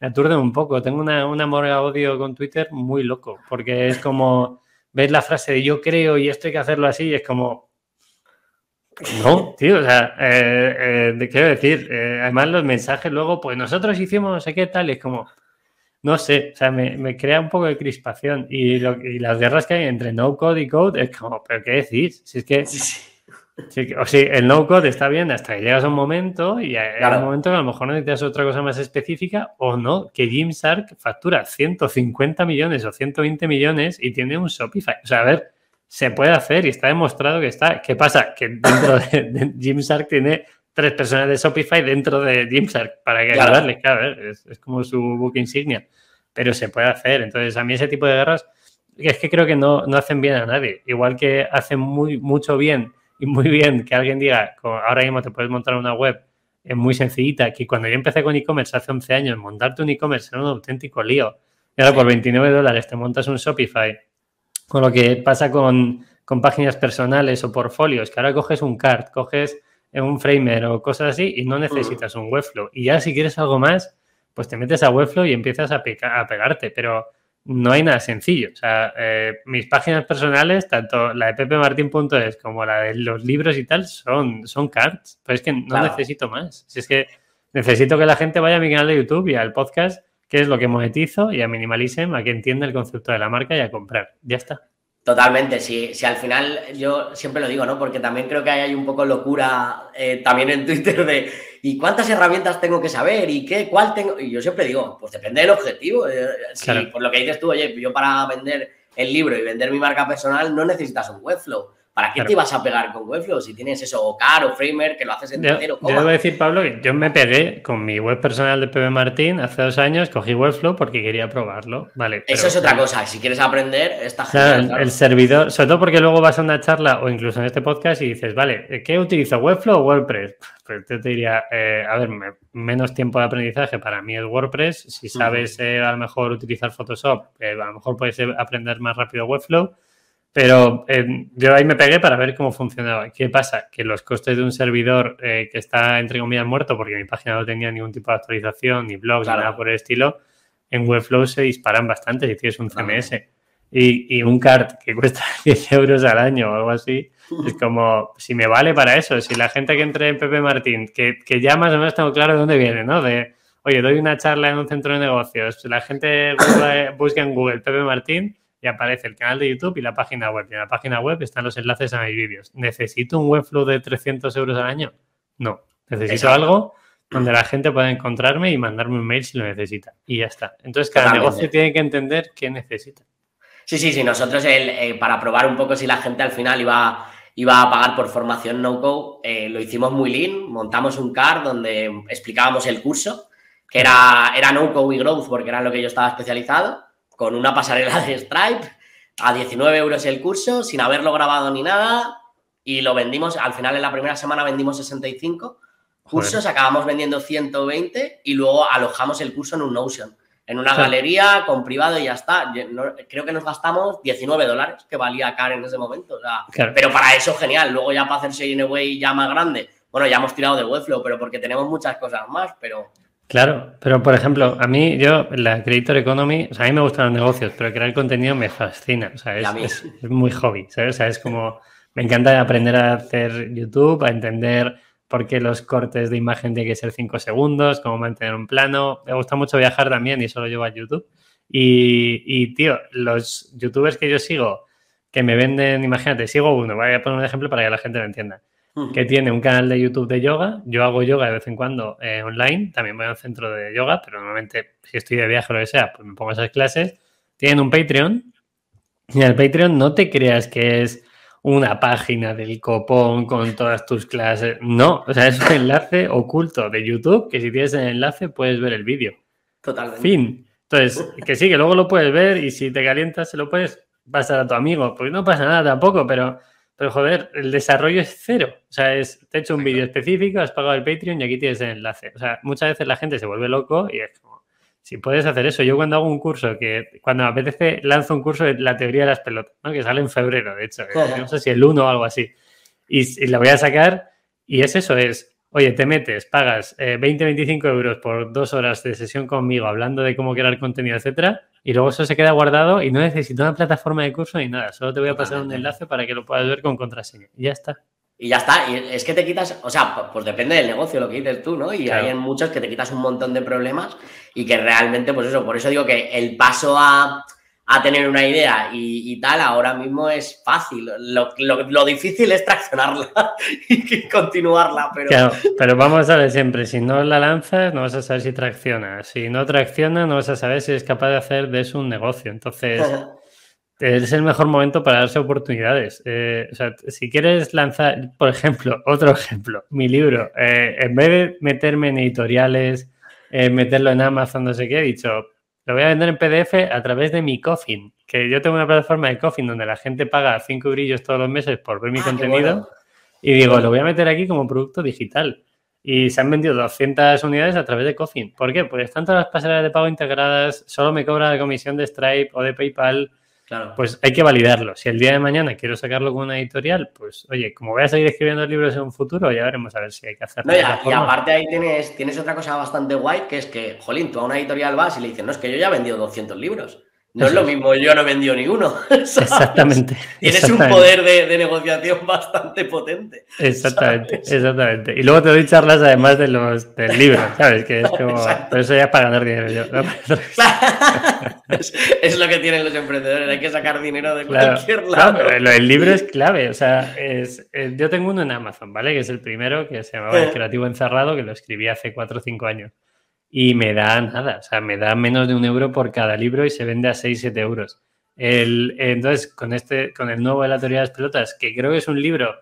me aturde un poco. Tengo una, un amor a odio con Twitter muy loco, porque es como, ves la frase de yo creo y esto hay que hacerlo así, y es como, no, tío, o sea, eh, eh quiero decir, eh, además los mensajes luego, pues nosotros hicimos no sé qué tal, es como, no sé, o sea, me, crea un poco de crispación y, las guerras que hay entre no code y code es como, pero ¿qué decís? Si es que... o sí, el no-code está bien hasta que llegas a un momento y hay un momento que a lo mejor necesitas otra cosa más específica o no, que Jim Sark factura 150 millones o 120 millones y tiene un Shopify. O sea, a ver, se puede hacer y está demostrado que está. ¿Qué pasa? Que dentro de, Gymshark tiene tres personas de Shopify dentro de Gymshark para que claro. claro, es, es, como su book insignia, pero se puede hacer. Entonces, a mí ese tipo de guerras es que creo que no, no hacen bien a nadie. Igual que hacen muy, mucho bien y muy bien que alguien diga, ahora mismo te puedes montar una web es muy sencillita, que cuando yo empecé con e-commerce hace 11 años, montarte un e-commerce era un auténtico lío. Y ahora por 29 dólares te montas un Shopify. Con lo que pasa con, con páginas personales o portfolios, que ahora coges un cart, coges un framer o cosas así y no necesitas un Webflow. Y ya si quieres algo más, pues te metes a Webflow y empiezas a, a pegarte. Pero no hay nada sencillo. O sea, eh, mis páginas personales, tanto la de pepemartin.es como la de los libros y tal, son, son cards. Pero es que no necesito más. Si es que necesito que la gente vaya a mi canal de YouTube y al podcast, que es lo que monetizo, y a Minimalism, a que entienda el concepto de la marca y a comprar. Ya está. Totalmente, si, si al final yo siempre lo digo, ¿no? Porque también creo que hay un poco locura eh, también en Twitter de ¿y cuántas herramientas tengo que saber? ¿Y qué? ¿Cuál tengo? Y yo siempre digo, pues depende del objetivo. Eh, si, Por lo que dices tú, oye, yo para vender el libro y vender mi marca personal no necesitas un Webflow. ¿Para qué te ibas a pegar con Webflow si tienes eso, o Car o Framer, que lo haces en Yo, yo debo decir, Pablo, que yo me pegué con mi web personal de PB Martín hace dos años, cogí Webflow porque quería probarlo. Vale. Eso es otra cosa. Si quieres aprender, está genial. El, el, servidor, sobre todo porque luego vas a una charla o incluso en este podcast y dices, vale, ¿qué utilizo? ¿Webflow o WordPress? Pues yo te diría, eh, a ver, menos tiempo de aprendizaje para mí es WordPress. Si sabes eh, a lo mejor utilizar Photoshop, eh, a lo mejor puedes aprender más rápido Webflow. Pero eh, yo ahí me pegué para ver cómo funcionaba. ¿Qué pasa? Que los costes de un servidor eh, que está, entre comillas, muerto, porque mi página no tenía ningún tipo de actualización, ni blogs, ni nada por el estilo, en Webflow se disparan bastante si tienes un CMS. Y, un card que cuesta 10 euros al año o algo así, es como, si me vale para eso, si la gente que entre en Pepe Martín, que, que ya más o menos tengo claro de dónde viene, ¿no? De, oye, doy una charla en un centro de negocios, la gente busca en Google Pepe Martín, aparece el canal de YouTube y la página web. Y en la página web están los enlaces a mis vídeos. ¿Necesito un Webflow de 300 euros al año? No. Necesito algo donde la gente pueda encontrarme y mandarme un mail si lo necesita. Y ya está. Entonces, cada negocio tiene que entender qué necesita. Sí, sí, sí. Nosotros, el, eh, para probar un poco si la gente al final iba, iba a pagar por formación no-code, eh, lo hicimos muy lean. Montamos un card donde explicábamos el curso, que era, era no-code y growth, porque era lo que yo estaba especializado con una pasarela de Stripe a 19 euros el curso, sin haberlo grabado ni nada, y lo vendimos, al final en la primera semana vendimos 65 cursos, acabamos vendiendo 120 y luego alojamos el curso en un Notion, en una galería con privado y ya está. creo que nos gastamos 19 dólares, que valía CAR en ese momento. Pero para eso genial, luego ya para hacerse Anyway ya más grande, bueno, ya hemos tirado de Webflow, pero porque tenemos muchas cosas más, pero... Claro, pero por ejemplo, a mí, yo, la Creator Economy, o sea, a mí me gustan los negocios, pero crear contenido me fascina, o sea, es, muy hobby, ¿sabes? O sea, es como, me encanta aprender a hacer YouTube, a entender por qué los cortes de imagen tienen que ser 5 segundos, cómo mantener un plano. Me gusta mucho viajar también y eso lo llevo a YouTube. Y, y, tío, los youtubers que yo sigo, que me venden, imagínate, sigo uno, voy a poner un ejemplo para que la gente lo entienda que tiene un canal de YouTube de yoga. Yo hago yoga de vez en cuando eh, online, también voy a un centro de yoga, pero normalmente si estoy de viaje o lo que sea, pues me pongo esas clases. Tienen un Patreon y el Patreon no te creas que es una página del copón con todas tus clases. No, o sea, es un enlace oculto de YouTube que si tienes el enlace puedes ver el vídeo. Totalmente. Fin. Entonces, que sí, que luego lo puedes ver y si te calientas se lo puedes pasar a tu amigo. Pues no pasa nada tampoco, pero pero joder, el desarrollo es cero. O sea, es, te he hecho un vídeo específico, has pagado el Patreon y aquí tienes el enlace. O sea, muchas veces la gente se vuelve loco y es como, si puedes hacer eso. Yo cuando hago un curso, que cuando a veces lanzo un curso de la teoría de las pelotas, ¿no? que sale en febrero, de hecho, no sé si el 1 o algo así, y, y la voy a sacar y es eso, es, oye, te metes, pagas 20, eh, 25 euros por dos horas de sesión conmigo hablando de cómo crear contenido, etcétera, y luego eso se queda guardado y no necesito una plataforma de curso ni nada. Solo te voy a pasar un enlace para que lo puedas ver con contraseña. Y ya está. Y ya está. Y es que te quitas, o sea, pues depende del negocio lo que dices tú, ¿no? Y hay muchos que te quitas un montón de problemas y que realmente, pues eso, por eso digo que el paso a, a tener una idea y, tal, ahora mismo es fácil. Lo, difícil es traccionarla y continuarla, pero... Claro, pero vamos a ver siempre, si no la lanzas, no vas a saber si tracciona. Si no tracciona, no vas a saber si es capaz de hacer de eso un negocio. Entonces, es el mejor momento para darse oportunidades. Eh, o sea, si quieres lanzar, por ejemplo, otro ejemplo, mi libro, eh, en vez de meterme en editoriales, meterlo en Amazon, no sé qué, he dicho, lo voy a vender en PDF a través de mi Coffin, que yo tengo una plataforma de Coffin donde la gente paga cinco brillos todos los meses por ver mi ah, contenido y digo, lo voy a meter aquí como producto digital. Y se han vendido 200 unidades a través de Coffin. ¿Por qué? Pues están todas las pasarelas de pago integradas, solo me cobra la comisión de Stripe o de PayPal. Claro. Pues hay que validarlo. Si el día de mañana quiero sacarlo con una editorial, pues oye, como voy a seguir escribiendo libros en un futuro, ya veremos a ver si hay que hacerlo. No, y, aparte ahí tienes, tienes otra cosa bastante guay, que es que, jolín, tú a una editorial vas y le dices, no, es que yo ya he vendido 200 libros. No es lo mismo, yo no he vendido ninguno. Exactamente. Tienes un poder de, negociación bastante potente. Exactamente, exactamente. Y luego te doy charlas además de los del libro, ¿sabes? Que es como. Pero eso ya es para ganar dinero yo. es, lo que tienen los emprendedores, hay que sacar dinero de cualquier lado. el libro es clave. O sea, es, eh, yo tengo uno en Amazon, ¿vale? Que es el primero que se llamaba El Creativo Encerrado, que lo escribí hace 4 o 5 años y me da nada, o sea, me da menos de un euro por cada libro y se vende a 6-7 euros. El, entonces, con, este, con el nuevo de la teoría de las pelotas, que creo que es un libro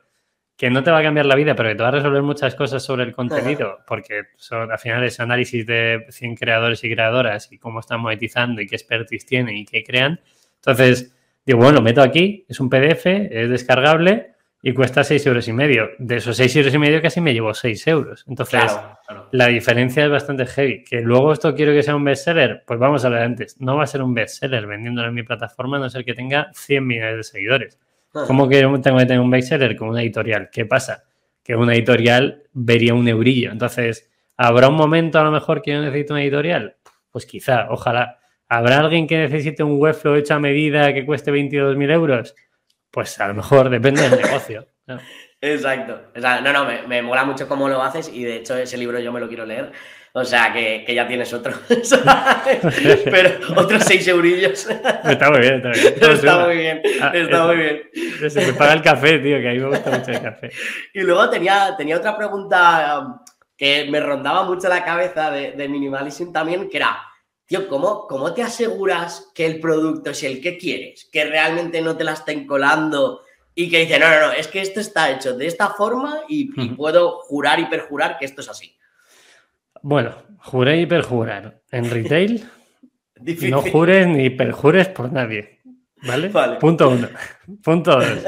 que no te va a cambiar la vida, pero que te va a resolver muchas cosas sobre el contenido, porque son, al final es análisis de 100 creadores y creadoras y cómo están monetizando y qué expertise tienen y qué crean. Entonces, digo, bueno, lo meto aquí, es un PDF, es descargable y cuesta 6 euros y medio. De esos 6 euros y medio casi me llevo 6 euros. Entonces, la diferencia es bastante heavy. Que luego esto quiero que sea un bestseller, pues vamos a ver antes. No va a ser un bestseller vendiéndolo en mi plataforma, a no ser que tenga 100 millones de seguidores. Ah. ¿Cómo que tengo que tener un bestseller con una editorial? ¿Qué pasa? Que una editorial vería un eurillo. Entonces, ¿habrá un momento a lo mejor que yo necesite una editorial? Pues quizá, ojalá. ¿Habrá alguien que necesite un webflow hecho a medida que cueste 22.000 euros? Pues a lo mejor depende del negocio. Exacto. no, no, me, mola mucho cómo lo haces y de hecho ese libro yo me lo quiero leer. O sea, que, ya tienes otro. Pero otros seis eurillos. Está muy bien, está bien. Está muy bien, ah, está muy bien. Se me paga el café, tío, que a mí me gusta mucho el café. Y luego tenía, tenía otra pregunta um, que me rondaba mucho la cabeza de, de Minimalism también, que era, tío, ¿cómo, ¿cómo te aseguras que el producto es el que quieres? Que realmente no te la estén colando y que dice, no, no, no, es que esto está hecho de esta forma y, puedo jurar y perjurar que esto es así. Bueno, juré y perjurar. En retail, no jures ni perjures por nadie. ¿Vale? Punto uno. Punto dos.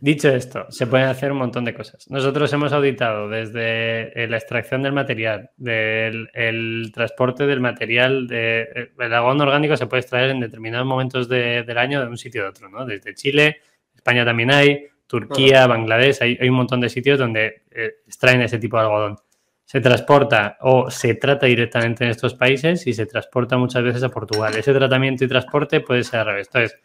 Dicho esto, se pueden hacer un montón de cosas. Nosotros hemos auditado desde eh, la extracción del material, del el transporte del material, de, eh, el algodón orgánico se puede extraer en determinados momentos del año de un sitio a otro, ¿no? Desde Chile, España también hay, Turquía, Bangladesh, hay, un montón de sitios donde eh, extraen ese tipo de algodón. Se transporta o se trata directamente en estos países y se transporta muchas veces a Portugal. Ese tratamiento y transporte puede ser al revés. Entonces,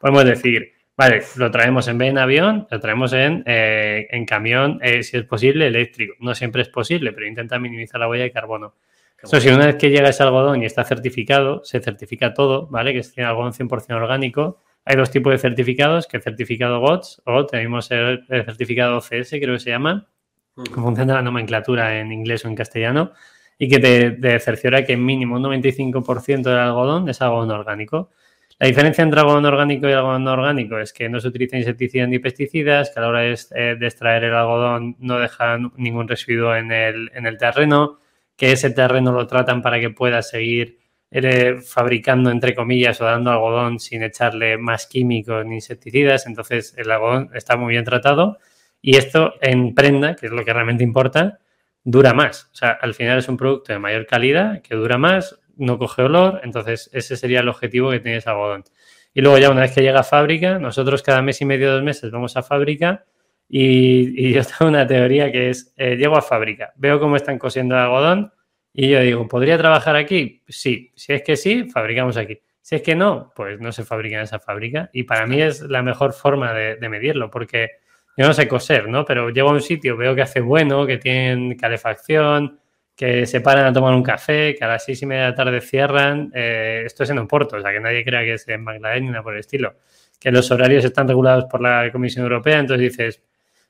podemos decir, vale, lo traemos en en avión, lo traemos en, eh, en camión, eh, si es posible, eléctrico. No siempre es posible, pero intenta minimizar la huella de carbono. Eso si una vez que llega ese algodón y está certificado, se certifica todo, ¿vale? Que es algodón 100% orgánico, hay dos tipos de certificados, que el certificado GOTS o tenemos el, certificado CS, creo que se llama, que funciona la nomenclatura en inglés o en castellano, y que te, cerciora que mínimo un 95% del algodón es algodón orgánico. La diferencia entre algodón orgánico y algodón no orgánico es que no se utilizan insecticidas ni pesticidas, que a la hora de, eh, extraer el algodón no dejan ningún residuo en el, en el terreno, que ese terreno lo tratan para que pueda seguir fabricando, entre comillas, o dando algodón sin echarle más químicos ni insecticidas. Entonces, el algodón está muy bien tratado y esto en prenda, que es lo que realmente importa, dura más. O sea, al final es un producto de mayor calidad, que dura más, no coge olor. Entonces, ese sería el objetivo que tiene ese algodón. Y luego ya una vez que llega a fábrica, nosotros cada mes y medio, dos meses vamos a fábrica y, yo tengo una teoría que es, eh, llego a fábrica, veo cómo están cosiendo el algodón, y yo digo, ¿podría trabajar aquí? Sí. Si es que sí, fabricamos aquí. Si es que no, pues no se fabrica en esa fábrica. Y para mí es la mejor forma de, medirlo, porque yo no sé coser, ¿no? Pero llego a un sitio, veo que hace bueno, que tienen calefacción, que se paran a tomar un café, que a las seis y media de la tarde cierran. Eh, esto es en Oporto, o sea, que nadie crea que es en Bangladesh ni nada por el estilo. Que los horarios están regulados por la Comisión Europea, entonces dices,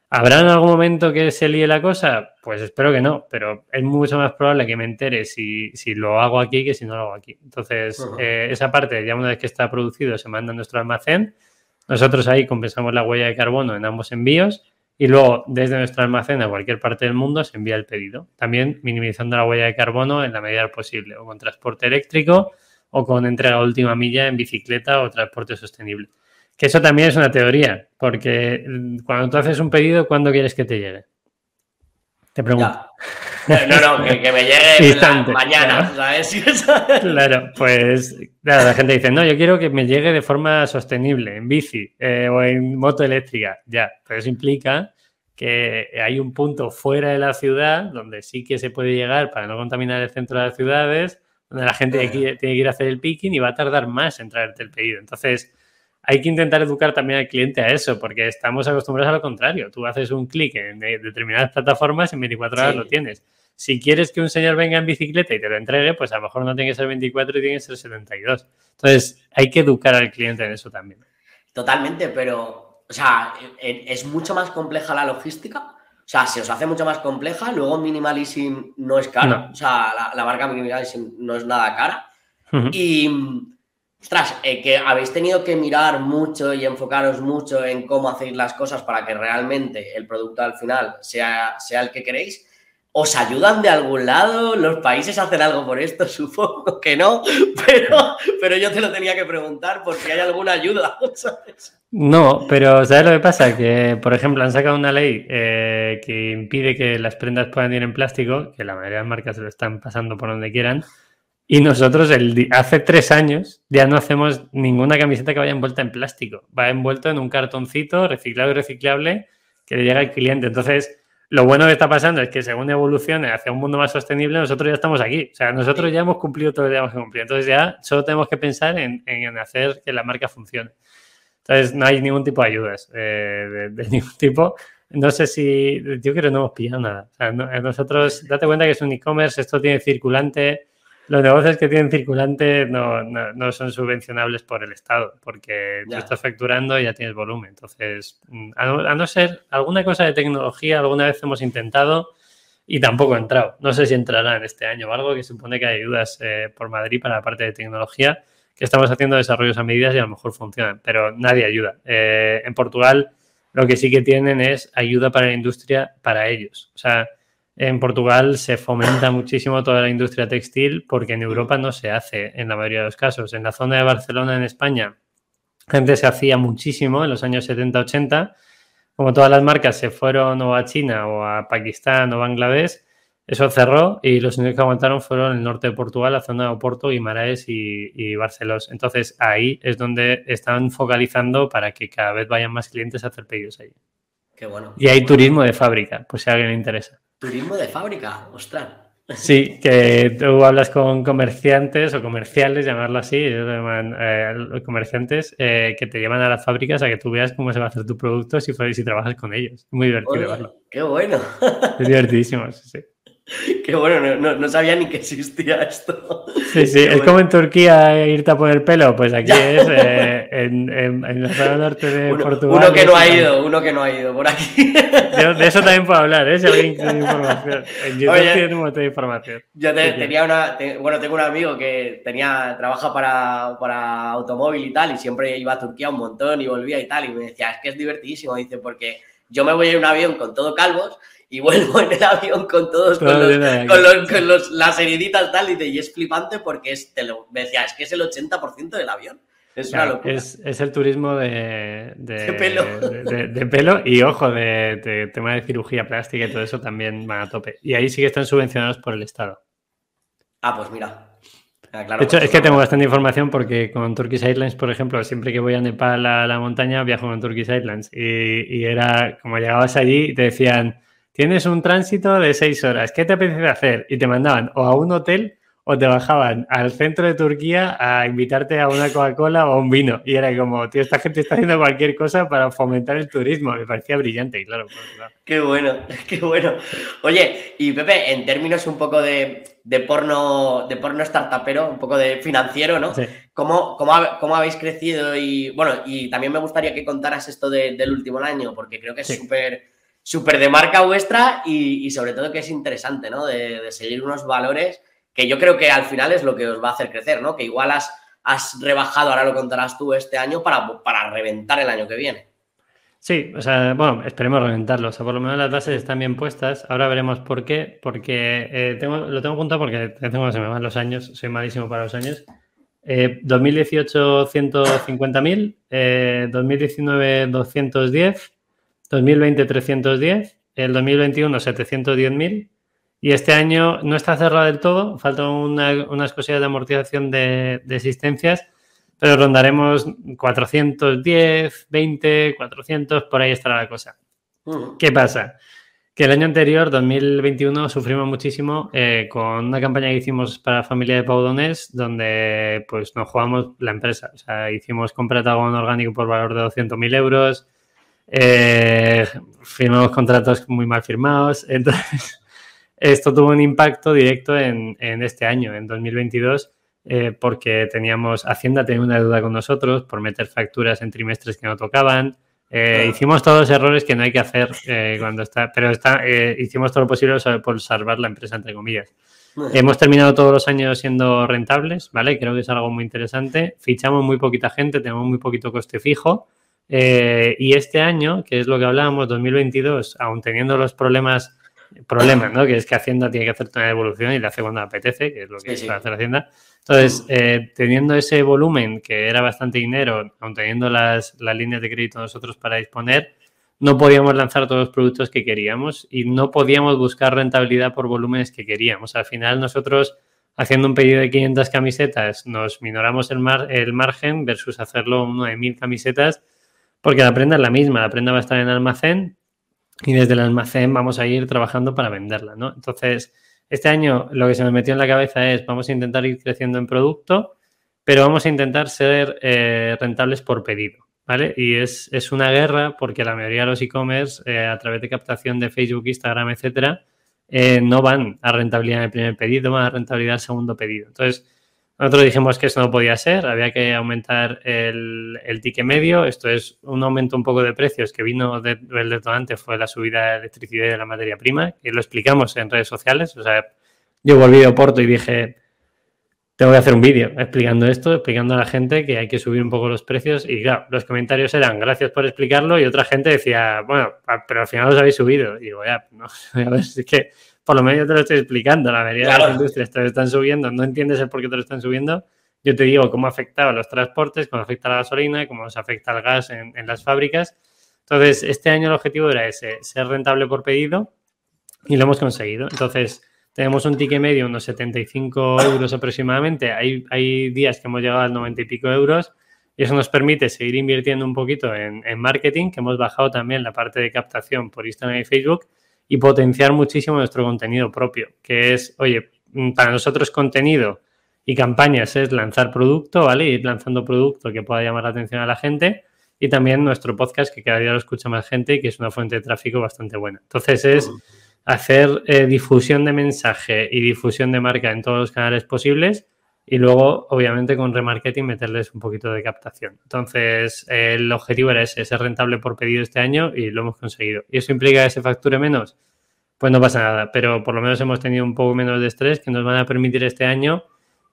¿Habrá en algún momento que se líe la cosa? Pues espero que no, pero es mucho más probable que me entere si, lo hago aquí que si no lo hago aquí. Entonces, eh, esa parte, ya una vez que está producido, se manda a nuestro almacén. Nosotros ahí compensamos la huella de carbono en ambos envíos y luego desde nuestro almacén a cualquier parte del mundo se envía el pedido. También minimizando la huella de carbono en la medida posible, o con transporte eléctrico o con entrega última milla en bicicleta o transporte sostenible. Que eso también es una teoría, porque mm, cuando tú haces un pedido, ¿cuándo quieres que te llegue? Te pregunto. No, no, que, me llegue mañana, ¿sabes? claro, pues la gente dice, no, yo quiero que me llegue de forma sostenible, en bici eh, o en moto eléctrica. Ya, pero eso implica que hay un punto fuera de la ciudad donde sí que se puede llegar para no contaminar el centro de las ciudades, donde la gente tiene que ir a hacer el picking y va a tardar más en traerte el pedido. Entonces, hay que intentar educar también al cliente a eso, porque estamos acostumbrados a lo contrario. Tú haces un clic en determinadas plataformas y en 24 horas lo tienes. Si quieres que un señor venga en bicicleta y te lo entregue, pues a lo mejor no tiene que ser 24 y tiene que ser 72. Entonces, hay que educar al cliente en eso también. Totalmente, pero, o sea, es mucho más compleja la logística. O sea, se os hace mucho más compleja, luego Minimalism no es cara. O sea, la, marca Minimalism no es nada cara. Y Ostras, eh, que habéis tenido que mirar mucho y enfocaros mucho en cómo hacéis las cosas para que realmente el producto al final sea, sea el que queréis. ¿Os ayudan de algún lado? ¿Los países hacen algo por esto? Supongo que no, pero, pero yo te lo tenía que preguntar porque hay alguna ayuda, No, pero ¿sabes lo que pasa? Que, por ejemplo, han sacado una ley eh, que impide que las prendas puedan ir en plástico, que la mayoría de las marcas se lo están pasando por donde quieran, y nosotros el, hace tres años ya no hacemos ninguna camiseta que vaya envuelta en plástico. Va envuelto en un cartoncito reciclado y reciclable que le llega al cliente. Entonces, lo bueno que está pasando es que según evolucione hacia un mundo más sostenible, nosotros ya estamos aquí. O sea, nosotros ya hemos cumplido todo lo que tenemos que cumplir. Entonces ya solo tenemos que pensar en, hacer que la marca funcione. Entonces, no hay ningún tipo de ayudas eh, de, ningún tipo. No sé si, yo creo que no hemos pillado nada. O sea, nosotros, date cuenta que es un e-commerce, esto tiene circulante, los negocios que tienen circulante no, no, son subvencionables por el Estado, porque tú estás facturando y ya tienes volumen. Entonces, mm, a no, ser alguna cosa de tecnología, alguna vez hemos intentado y tampoco ha entrado. No sé si entrará en este año o algo, que supone que hay ayudas eh, por Madrid para la parte de tecnología, que estamos haciendo desarrollos a medidas y a lo mejor funcionan, pero nadie ayuda. Eh, en Portugal lo que sí que tienen es ayuda para la industria para ellos. O sea, en Portugal se fomenta muchísimo toda la industria textil porque en Europa no se hace en la mayoría de los casos. En la zona de Barcelona, en España, antes se hacía muchísimo en los años 70-80. Como todas las marcas se fueron o a China o a Pakistán o Bangladesh, eso cerró y los únicos que aguantaron fueron el norte de Portugal, la zona de Oporto, Guimaraes y, y Barcelos. Entonces ahí es donde están focalizando para que cada vez vayan más clientes a hacer pedidos allí. Qué bueno. Y hay turismo de fábrica, pues si a alguien le interesa. Turismo de fábrica, ostras. Sí, que tú hablas con comerciantes o comerciales, llamarlo así, ellos llaman eh, comerciantes, eh, que te llevan a las fábricas a que tú veas cómo se va a hacer tu producto si, si trabajas con ellos. Muy divertido verlo. ¡Qué bueno! Es divertidísimo, sí. sí. Qué bueno, no, sabía ni que existía esto. Sí, sí, es como en Turquía irte a poner pelo, pues aquí es eh, en, la zona norte de Portugal. Uno que no ha ido, uno que no ha ido por aquí. De, eso también puedo hablar, ¿eh? Si alguien quiere información. En YouTube tiene un montón de información. Yo tenía una, bueno, tengo un amigo que tenía, trabaja para, para automóvil y tal, y siempre iba a Turquía un montón y volvía y tal, y me decía, es que es divertidísimo, dice, porque yo me voy en un avión con todo calvos y vuelvo en el avión con todos, con, los, las heriditas tal, y, y es flipante porque es, te lo, me decía, es que es el 80% del avión. Es una locura. Es, es, el turismo de, de, pelo. De, pelo y ojo, de, tema de cirugía plástica y todo eso también van a tope. Y ahí sí que están subvencionados por el Estado. Ah, pues mira. Ah, de hecho, es que tengo bastante información porque con Turkish Airlines, por ejemplo, siempre que voy a Nepal a la montaña, viajo con Turkish Airlines. Y, y era como llegabas allí y te decían tienes un tránsito de seis horas, ¿qué te apetece hacer? Y te mandaban o a un hotel o te bajaban al centro de Turquía a invitarte a una Coca-Cola o a un vino. Y era como, tío, esta gente está haciendo cualquier cosa para fomentar el turismo. Me parecía brillante, y claro. Pues, qué bueno, qué bueno. Oye, y Pepe, en términos un poco de, porno, de porno startupero, un poco de financiero, ¿no? ¿Cómo, cómo, habéis crecido? Y bueno, y también me gustaría que contaras esto del último año, porque creo que es súper súper de marca vuestra y, sobre todo que es interesante, ¿no? De, seguir unos valores que yo creo que al final es lo que os va a hacer crecer, ¿no? Que igual has, has rebajado, ahora lo contarás tú, este año para, para reventar el año que viene. Sí, o sea, bueno, esperemos reventarlo. O sea, por lo menos las bases están bien puestas. Ahora veremos por qué. Porque eh, tengo, lo tengo apuntado porque tengo, se me van los años. Soy malísimo para los años. 2018, 150.000. 2019, 210. 2020 310, el 2021 710.000 y este año no está cerrado del todo, faltan unas cosillas de amortización de, existencias, pero rondaremos 410, 20, 400, por ahí estará la cosa. ¿Qué pasa? Que el año anterior, 2021, sufrimos muchísimo eh, con una campaña que hicimos para la familia de Paudones, donde pues nos jugamos la empresa. O sea, hicimos compra de orgánico por valor de 200.000 euros, eh, firmamos contratos muy mal firmados. Entonces, esto tuvo un impacto directo en, este año, en 2022, eh, porque teníamos, Hacienda tenía una deuda con nosotros por meter facturas en trimestres que no tocaban. Eh, hicimos todos los errores que no hay que hacer eh, cuando está, pero está, hicimos todo lo posible por salvar la empresa, entre comillas. Hemos terminado todos los años siendo rentables, ¿vale? Creo que es algo muy interesante. Fichamos muy poquita gente, tenemos muy poquito coste fijo eh, y este año, que es lo que hablábamos, 2022, aún teniendo los problemas, problemas, ¿no? Que es que Hacienda tiene que hacer una devolución y la hace cuando apetece, que es lo que sí, hacer Hacienda. Entonces, eh, teniendo ese volumen, que era bastante dinero, aún teniendo las, las líneas de crédito nosotros para disponer, no podíamos lanzar todos los productos que queríamos y no podíamos buscar rentabilidad por volúmenes que queríamos. Al final, nosotros haciendo un pedido de 500 camisetas, nos minoramos el, mar, el margen versus hacerlo uno de 1000 camisetas porque la prenda es la misma, la prenda va a estar en almacén y desde el almacén vamos a ir trabajando para venderla, ¿no? Entonces, este año lo que se me metió en la cabeza es, vamos a intentar ir creciendo en producto, pero vamos a intentar ser eh, rentables por pedido, ¿vale? Y es, una guerra porque la mayoría de los e-commerce, eh, a través de captación de Facebook, Instagram, etcétera, eh, no van a rentabilidad en el primer pedido, van a rentabilidad el segundo pedido. Entonces, nosotros dijimos que eso no podía ser, había que aumentar el, el ticket medio. Esto es un aumento un poco de precios que vino del detonante, fue la subida de electricidad y de la materia prima, y lo explicamos en redes sociales. O sea, yo volví a Porto y dije, tengo que hacer un vídeo explicando esto, explicando a la gente que hay que subir un poco los precios. Y claro, los comentarios eran gracias por explicarlo y otra gente decía, bueno, pero al final los habéis subido. Y digo, ya, no, a ver, es que por lo menos yo te lo estoy explicando, la mayoría de las industrias te lo están subiendo, no entiendes el por qué te lo están subiendo. Yo te digo cómo afecta a los transportes, cómo afecta a la gasolina, cómo nos afecta el gas en, las fábricas. Entonces, este año el objetivo era ese, ser rentable por pedido y lo hemos conseguido. Entonces, tenemos un ticket medio, unos 75 euros aproximadamente. Hay, hay días que hemos llegado a 90 y pico euros y eso nos permite seguir invirtiendo un poquito en, en marketing, que hemos bajado también la parte de captación por Instagram y Facebook y potenciar muchísimo nuestro contenido propio, que es, oye, mm, para nosotros contenido y campañas es lanzar producto, ¿vale? Ir lanzando producto que pueda llamar la atención a la gente y también nuestro podcast que cada día lo escucha más gente y que es una fuente de tráfico bastante buena. Entonces es hacer eh, difusión de mensaje y difusión de marca en todos los canales posibles y luego, obviamente, con remarketing meterles un poquito de captación. Entonces, el objetivo era ese, ser rentable por pedido este año y lo hemos conseguido. ¿Y eso implica que se facture menos? Pues no pasa nada, pero por lo menos hemos tenido un poco menos de estrés que nos van a permitir este año.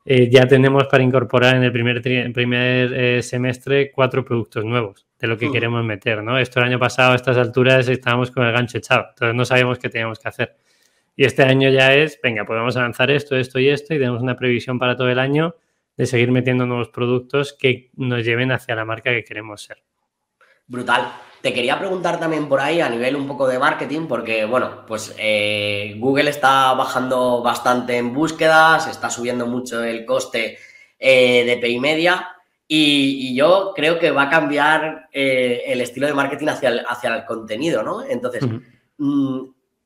Eh, ya tenemos para incorporar en el primer, primer eh, semestre cuatro productos nuevos de lo que queremos meter, ¿no? Esto el año pasado a estas alturas estábamos con el gancho echado, entonces no sabíamos qué teníamos que hacer. Y este año ya es, venga, podemos avanzar esto, esto y esto y tenemos una previsión para todo el año de seguir metiendo nuevos productos que nos lleven hacia la marca que queremos ser. Brutal. Te quería preguntar también por ahí a nivel un poco de marketing, porque bueno, pues eh, Google está bajando bastante en búsquedas, está subiendo mucho el coste eh, de Pay Media y, yo creo que va a cambiar eh, el estilo de marketing hacia el, hacia el contenido, ¿no? Entonces,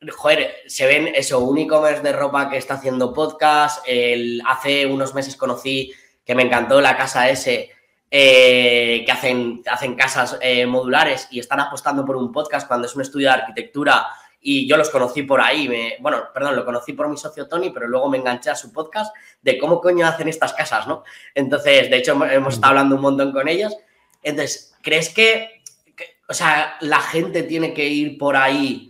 joder, se ven eso, un e-commerce de ropa que está haciendo podcast. El, hace unos meses conocí que me encantó la casa S, eh, que hacen, hacen casas eh, modulares y están apostando por un podcast cuando es un estudio de arquitectura. Y yo los conocí por ahí, me, bueno, perdón, lo conocí por mi socio Tony, pero luego me enganché a su podcast de cómo coño hacen estas casas, ¿no? Entonces, de hecho, hemos estado hablando un montón con ellos. Entonces, ¿crees que, que o sea, la gente tiene que ir por ahí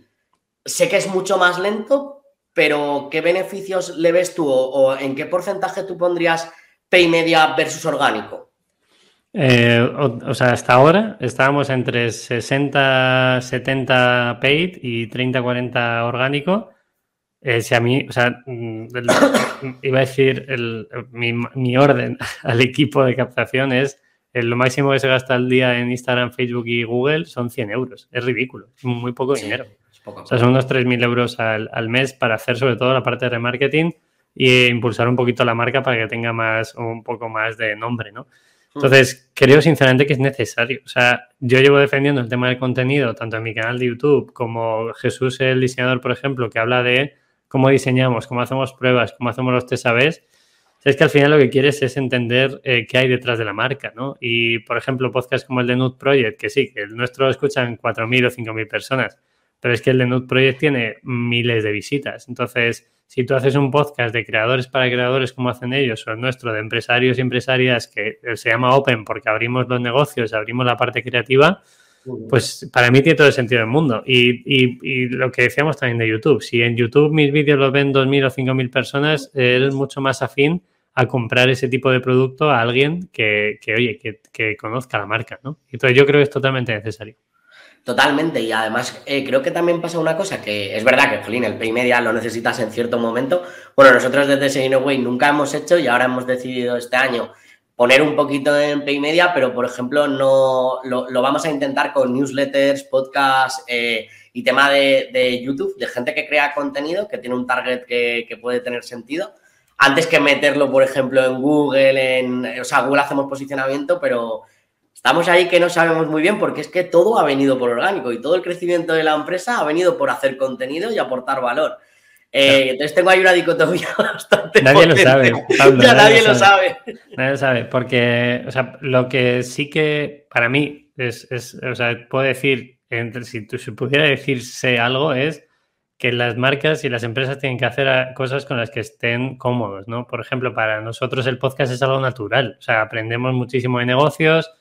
sé que es mucho más lento, pero ¿qué beneficios le ves tú o, en qué porcentaje tú pondrías pay media versus orgánico? Eh, o, sea, hasta ahora estábamos entre 60, 70 paid y 30, 40 orgánico. Eh, si a mí, o sea, mm, iba a decir, mi, orden al equipo de captación es lo máximo que se gasta al día en Instagram, Facebook y Google son 100 euros. Es ridículo, es muy poco dinero. O sea, son unos 3.000 euros al, al, mes para hacer sobre todo la parte de remarketing e impulsar un poquito la marca para que tenga más, un poco más de nombre, ¿no? Entonces, creo sinceramente que es necesario. O sea, yo llevo defendiendo el tema del contenido, tanto en mi canal de YouTube como Jesús, el diseñador, por ejemplo, que habla de cómo diseñamos, cómo hacemos pruebas, cómo hacemos los test A-B. Es que al final lo que quieres es entender eh, qué hay detrás de la marca, ¿no? Y, por ejemplo, podcasts como el de Nude Project, que sí, que el nuestro lo escuchan 4.000 o 5.000 personas, pero es que el de Project tiene miles de visitas. Entonces, si tú haces un podcast de creadores para creadores como hacen ellos, o el nuestro de empresarios y empresarias que se llama Open porque abrimos los negocios, abrimos la parte creativa, pues para mí tiene todo el sentido del mundo. Y, lo que decíamos también de YouTube, si en YouTube mis vídeos los ven 2.000 o 5.000 personas, eres mucho más afín a comprar ese tipo de producto a alguien que, oye, que, que, conozca la marca, ¿no? Entonces yo creo que es totalmente necesario. Totalmente, y además eh, creo que también pasa una cosa, que es verdad que, Jolín, el pay media lo necesitas en cierto momento. Bueno, nosotros desde Seguinoway nunca hemos hecho y ahora hemos decidido este año poner un poquito en pay media, pero por ejemplo no lo, vamos a intentar con newsletters, podcasts eh, y tema de, YouTube, de gente que crea contenido, que tiene un target que, que, puede tener sentido, antes que meterlo, por ejemplo, en Google, en, o sea, Google hacemos posicionamiento, pero Estamos ahí que no sabemos muy bien porque es que todo ha venido por orgánico y todo el crecimiento de la empresa ha venido por hacer contenido y aportar valor. Eh, entonces tengo ahí una dicotomía bastante. Nadie lo sabe. ya nadie, lo sabe. Nadie lo sabe, porque, o sea, lo que sí que para mí es, o sea, puedo decir, entre, si, si pudiera decirse algo, es que las marcas y las empresas tienen que hacer cosas con las que estén cómodos, ¿no? Por ejemplo, para nosotros el podcast es algo natural, o sea, aprendemos muchísimo de negocios,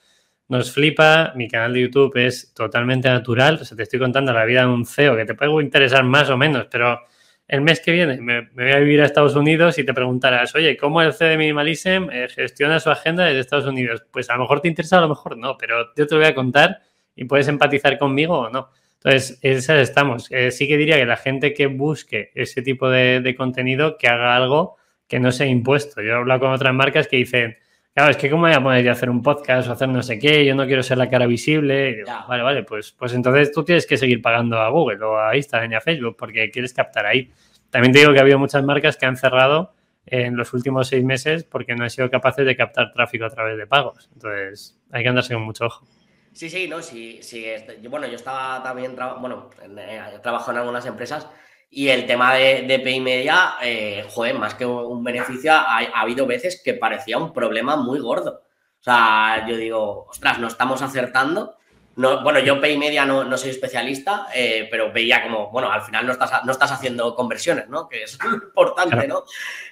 nos flipa, mi canal de YouTube es totalmente natural, o sea, te estoy contando la vida de un CEO que te puede interesar más o menos, pero el mes que viene me, voy a vivir a Estados Unidos y te preguntarás, oye, ¿cómo el CEO de Minimalism eh, gestiona su agenda desde Estados Unidos? Pues a lo mejor te interesa, a lo mejor no, pero yo te lo voy a contar y puedes empatizar conmigo o no. Entonces, esas estamos. Eh, sí que diría que la gente que busque ese tipo de, de contenido, que haga algo que no sea impuesto. Yo he hablado con otras marcas que dicen, Claro, es que cómo voy a poder hacer un podcast o hacer no sé qué, yo no quiero ser la cara visible. Vale, vale, pues, pues entonces tú tienes que seguir pagando a Google o a Instagram y a Facebook porque quieres captar ahí. También te digo que ha habido muchas marcas que han cerrado en los últimos seis meses porque no han sido capaces de captar tráfico a través de pagos. Entonces, hay que andarse con mucho ojo. Sí, sí, no, sí, sí. Bueno, yo estaba también, bueno, eh, trabajo en algunas empresas y el tema de, de Pay Media, eh, joder, más que un beneficio, ha, habido veces que parecía un problema muy gordo. O sea, yo digo, ostras, no estamos acertando. No, bueno, yo Pay Media no, no soy especialista, eh, pero veía como, bueno, al final no estás, no estás haciendo conversiones, ¿no? Que es importante, ¿no?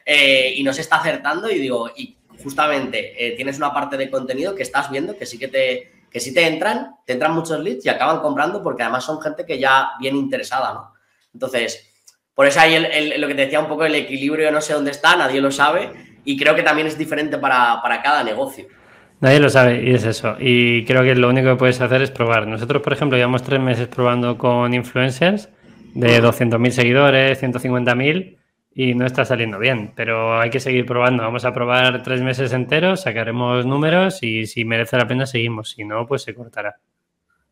Eh, y no se está acertando y digo, y justamente tienes una parte de contenido que estás viendo que sí que te, que sí te entran, te entran muchos leads y acaban comprando porque además son gente que ya viene interesada, ¿no? Entonces, por eso hay lo que te decía un poco el equilibrio, no sé dónde está, nadie lo sabe y creo que también es diferente para, cada negocio. Nadie lo sabe y es eso. Y creo que lo único que puedes hacer es probar. Nosotros, por ejemplo, llevamos tres meses probando con influencers de 200.000 seguidores, 150.000 y no está saliendo bien, pero hay que seguir probando. Vamos a probar tres meses enteros, sacaremos números y si merece la pena seguimos, si no, pues se cortará.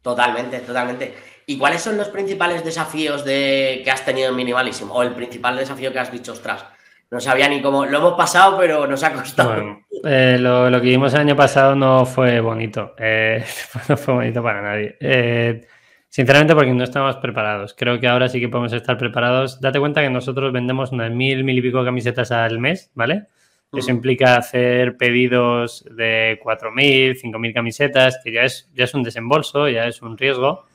Totalmente, totalmente. ¿Y cuáles son los principales desafíos de, que has tenido en Minimalism? O el principal desafío que has dicho, ostras, no sabía ni cómo, lo hemos pasado, pero nos ha costado. Eh, lo, que vimos el año pasado no fue bonito, eh, no fue bonito para nadie. Eh, sinceramente porque no estábamos preparados. Creo que ahora sí que podemos estar preparados. Date cuenta que nosotros vendemos unas mil, mil y pico camisetas al mes, ¿vale? Eso implica hacer pedidos de 4.000, 5.000 camisetas, que ya es, ya es un desembolso, ya es un riesgo.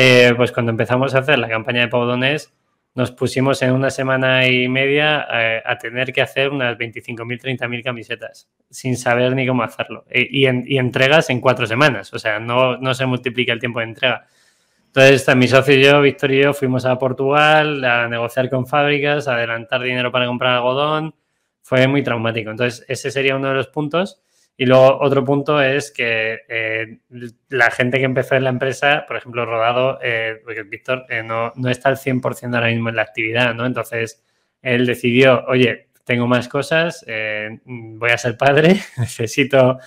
Eh, pues cuando empezamos a hacer la campaña de Paudones, nos pusimos en una semana y media eh, a tener que hacer unas 25.000, 30.000 camisetas, sin saber ni cómo hacerlo. E, y, entregas en cuatro semanas, o sea, no, no se multiplica el tiempo de entrega. Entonces, mi socio y yo, Víctor y yo, fuimos a Portugal a negociar con fábricas, a adelantar dinero para comprar algodón. Fue muy traumático. Entonces, ese sería uno de los puntos. Y luego otro punto es que eh, la gente que empezó en la empresa, por ejemplo, Rodado, eh, porque Víctor eh, no, no, está al 100% ahora mismo en la actividad, ¿no? Entonces, él decidió, oye, tengo más cosas, voy a ser padre, necesito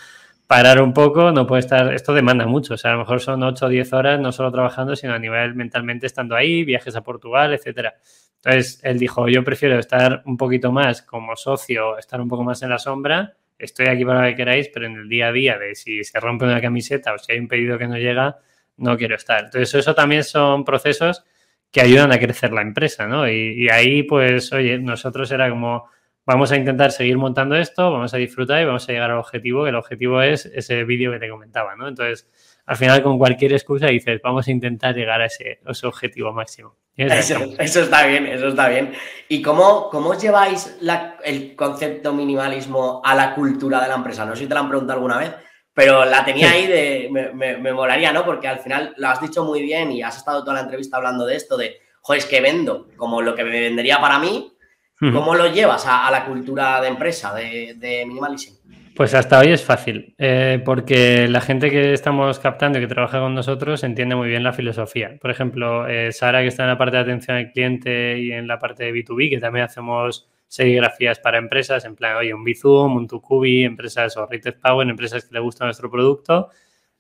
parar un poco, no puede estar, esto demanda mucho, o sea, a lo mejor son 8 o 10 horas no solo trabajando, sino a nivel mentalmente estando ahí, viajes a Portugal, etcétera. Entonces, él dijo, yo prefiero estar un poquito más como socio, estar un poco más en la sombra estoy aquí para lo que queráis, pero en el día a día de si se rompe una camiseta o si hay un pedido que no llega, no quiero estar. Entonces, eso también son procesos que ayudan a crecer la empresa, ¿no? Y, ahí, pues, oye, nosotros era como, vamos a intentar seguir montando esto, vamos a disfrutar y vamos a llegar al objetivo, que el objetivo es ese vídeo que te comentaba, ¿no? Entonces, al final, con cualquier excusa dices, vamos a intentar llegar a ese, objetivo máximo. Eso, está bien, eso está bien. ¿Y cómo, cómo lleváis el concepto minimalismo a la cultura de la empresa? No sé si te lo han preguntado alguna vez, pero la tenía ahí de. Me, me, molaría, ¿no? Porque al final lo has dicho muy bien y has estado toda la entrevista hablando de esto, de, joder, es que vendo como lo que me vendería para mí. ¿Cómo lo llevas a, la cultura de empresa de, de minimalismo? Pues hasta hoy es fácil, eh, porque la gente que estamos captando y que trabaja con nosotros entiende muy bien la filosofía. Por ejemplo, eh, Sara, que está en la parte de atención al cliente y en la parte de B2B, que también hacemos serigrafías para empresas, en plan, oye, un Bizum, un Tucubi, empresas o Rated Power, empresas que le gusta nuestro producto,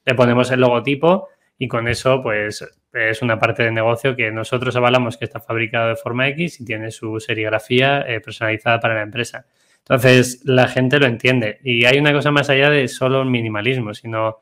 le ponemos el logotipo y con eso, pues, es una parte de negocio que nosotros avalamos que está fabricado de forma X y tiene su serigrafía eh, personalizada para la empresa. Entonces, la gente lo entiende. Y hay una cosa más allá de solo minimalismo, sino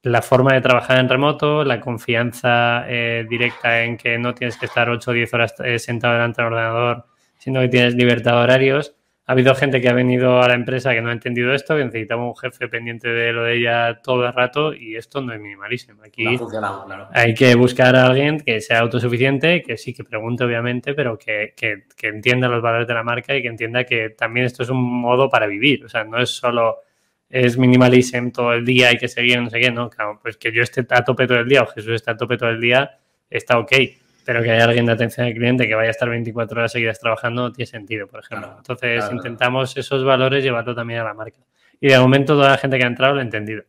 la forma de trabajar en remoto, la confianza eh, directa en que no tienes que estar 8 o 10 horas eh, sentado delante del ordenador, sino que tienes libertad de horarios ha habido gente que ha venido a la empresa que no ha entendido esto, que necesitaba un jefe pendiente de lo de ella todo el rato y esto no es minimalísimo. Aquí hay que buscar a alguien que sea autosuficiente, que sí, que pregunte obviamente, pero que, que, que, entienda los valores de la marca y que entienda que también esto es un modo para vivir. O sea, no es solo es minimalismo todo el día, hay que seguir, no sé qué, no, claro, pues que yo esté a tope todo el día o Jesús esté a tope todo el día, está ok pero que haya alguien de atención al cliente que vaya a estar 24 horas seguidas trabajando no tiene sentido, por ejemplo. Entonces intentamos esos valores llevarlo también a la marca. Y de momento toda la gente que ha entrado lo ha entendido.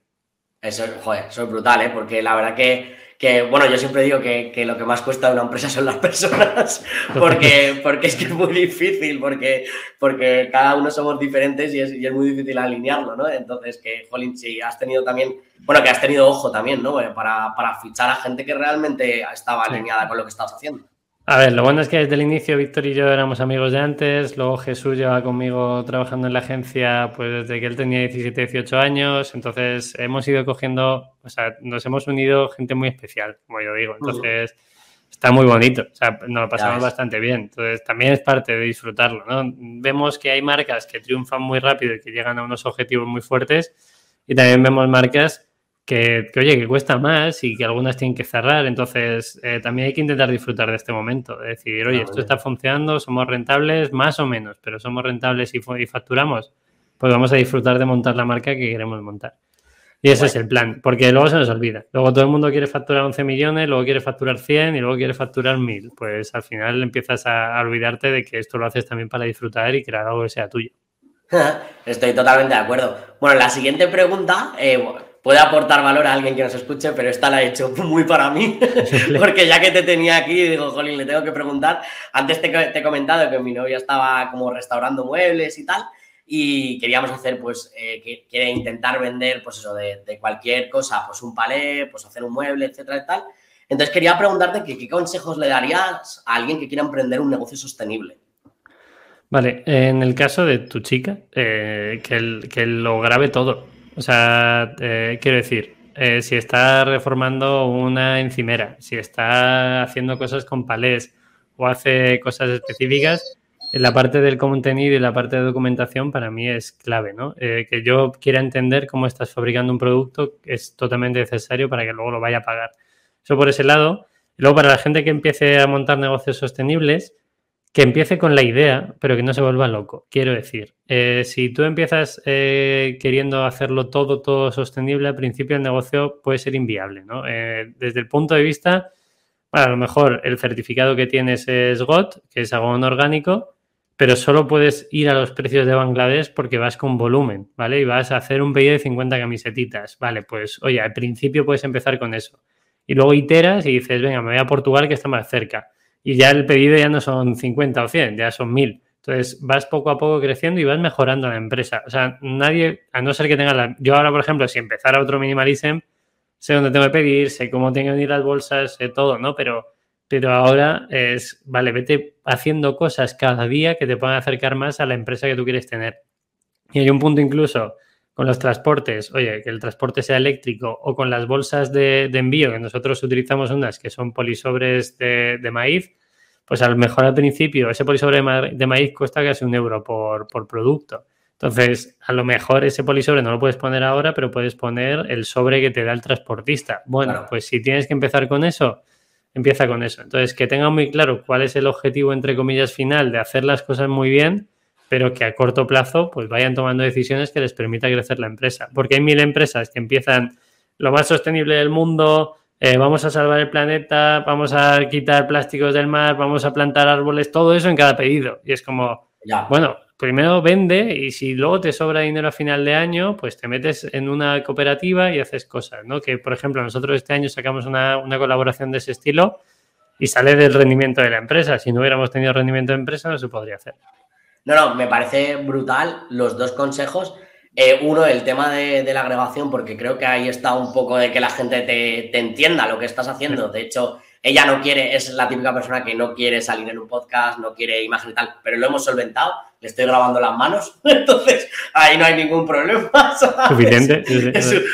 Eso, joder, eso es brutal, ¿eh? porque la verdad que que bueno, yo siempre digo que, lo que más cuesta de una empresa son las personas, porque, porque es que es muy difícil, porque, porque cada uno somos diferentes y es, y es muy difícil alinearlo, ¿no? Entonces, que, Jolín, si has tenido también, bueno, que has tenido ojo también, ¿no? Eh, para, para fichar a gente que realmente estaba alineada con lo que estabas haciendo. A ver, lo bueno es que desde el inicio Víctor y yo éramos amigos de antes, luego Jesús lleva conmigo trabajando en la agencia pues desde que él tenía 17, 18 años, entonces hemos ido cogiendo, o sea, nos hemos unido gente muy especial, como yo digo, entonces está muy bonito, o sea, nos lo pasamos bastante bien, entonces también es parte de disfrutarlo, ¿no? Vemos que hay marcas que triunfan muy rápido y que llegan a unos objetivos muy fuertes y también vemos marcas que, oye, que cuesta más y que algunas tienen que cerrar. Entonces, eh, también hay que intentar disfrutar de este momento. De decir, oye, esto está funcionando, somos rentables, más o menos, pero somos rentables y, facturamos. Pues vamos a disfrutar de montar la marca que queremos montar. Y ese es el plan, porque luego se nos olvida. Luego todo el mundo quiere facturar 11 millones, luego quiere facturar 100 y luego quiere facturar 1000. Pues al final empiezas a, olvidarte de que esto lo haces también para disfrutar y crear algo que sea tuyo. Estoy totalmente de acuerdo. Bueno, la siguiente pregunta, eh, puede aportar valor a alguien que nos escuche, pero esta la he hecho muy para mí, porque ya que te tenía aquí, digo, jolín, le tengo que preguntar. Antes te, he comentado que mi novia estaba como restaurando muebles y tal, y queríamos hacer, pues, eh, que quiere intentar vender, pues eso, de, cualquier cosa, pues un palé, pues hacer un mueble, etcétera y tal. Entonces quería preguntarte qué consejos le darías a alguien que quiera emprender un negocio sostenible. Vale, en el caso de tu chica, eh, que, que lo grabe todo. O sea, eh, quiero decir, eh, si está reformando una encimera, si está haciendo cosas con palés o hace cosas específicas, en la parte del contenido y la parte de documentación para mí es clave, ¿no? Eh, que yo quiera entender cómo estás fabricando un producto es totalmente necesario para que luego lo vaya a pagar. Eso por ese lado. Luego para la gente que empiece a montar negocios sostenibles, que empiece con la idea, pero que no se vuelva loco. Quiero decir, eh, si tú empiezas eh, queriendo hacerlo todo, todo sostenible, al principio el negocio puede ser inviable, ¿no? Eh, desde el punto de vista bueno, a lo mejor el certificado que tienes es GOT, que es algodón orgánico, pero solo puedes ir a los precios de Bangladesh porque vas con volumen, ¿vale? Y vas a hacer un pedido de 50 camisetitas, ¿vale? Pues, oye, al principio puedes empezar con eso. Y luego iteras y dices, venga, me voy a Portugal que está más cerca. Y ya el pedido ya no son 50 o 100, ya son 1000. Entonces vas poco a poco creciendo y vas mejorando la empresa. O sea, nadie, a no ser que tenga la... Yo ahora, por ejemplo, si empezara otro minimalism, sé dónde tengo que pedir, sé cómo tengo que ir las bolsas, sé todo, ¿no? Pero pero ahora es, vale, vete haciendo cosas cada día que te puedan acercar más a la empresa que tú quieres tener. Y hay un punto incluso con los transportes, oye, que el transporte sea eléctrico o con las bolsas de, envío, que nosotros utilizamos unas que son polisobres de, maíz, pues a lo mejor al principio ese polisobre de, maíz cuesta casi un euro por, producto. Entonces, a lo mejor ese polisobre no lo puedes poner ahora, pero puedes poner el sobre que te da el transportista. Bueno, pues si tienes que empezar con eso, empieza con eso. Entonces, que tengan muy claro cuál es el objetivo, entre comillas, final de hacer las cosas muy bien, pero que a corto plazo pues vayan tomando decisiones que les permita crecer la empresa. Porque hay mil empresas que empiezan lo más sostenible del mundo, eh, vamos a salvar el planeta, vamos a quitar plásticos del mar, vamos a plantar árboles, todo eso en cada pedido. Y es como, bueno, primero vende y si luego te sobra dinero a final de año, pues te metes en una cooperativa y haces cosas, ¿no? Que, por ejemplo, nosotros este año sacamos una, colaboración de ese estilo y sale del rendimiento de la empresa. Si no hubiéramos tenido rendimiento de empresa, no se podría hacer. No, no, me parece brutal los dos consejos. Eh, uno, el tema de, la agregación, porque creo que ahí está un poco de que la gente te, te entienda lo que estás haciendo. De hecho, ella no quiere, es la típica persona que no quiere salir en un podcast, no quiere imagen y tal, pero lo hemos solventado, le estoy grabando las manos, entonces ahí no hay ningún problema. Suficiente.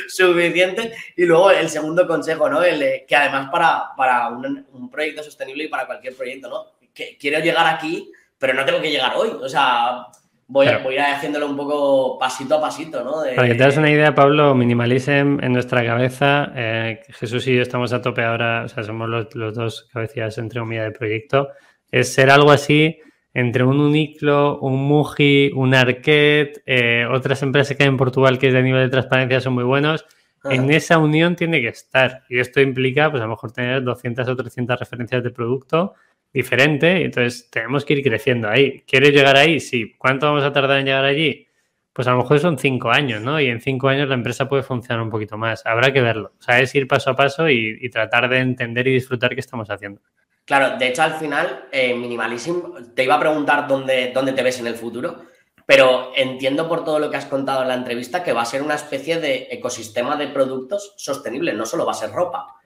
suficiente. Y luego el segundo consejo, ¿no? El, que además para, para un, proyecto sostenible y para cualquier proyecto, ¿no? Que quiero llegar aquí, pero no tengo que llegar hoy. O sea, voy, a, ir haciéndolo un poco pasito a pasito, ¿no? Para que te das una idea, Pablo, Minimalism en nuestra cabeza, eh, Jesús y yo estamos a tope ahora, o sea, somos los, dos cabecillas entre comillas del proyecto, es ser algo así entre un Uniclo, un Muji, un Arquet, eh, otras empresas que hay en Portugal que de nivel de transparencia son muy buenos. En esa unión tiene que estar. Y esto implica, pues a lo mejor tener 200 o 300 referencias de producto diferente, entonces tenemos que ir creciendo ahí. ¿Quieres llegar ahí? Sí. ¿Cuánto vamos a tardar en llegar allí? Pues a lo mejor son cinco años, ¿no? Y en cinco años la empresa puede funcionar un poquito más. Habrá que verlo. O sea, es ir paso a paso y, tratar de entender y disfrutar qué estamos haciendo. Claro, de hecho al final, eh, te iba a preguntar dónde, dónde te ves en el futuro, pero entiendo por todo lo que has contado en la entrevista que va a ser una especie de ecosistema de productos sostenible, no solo va a ser ropa,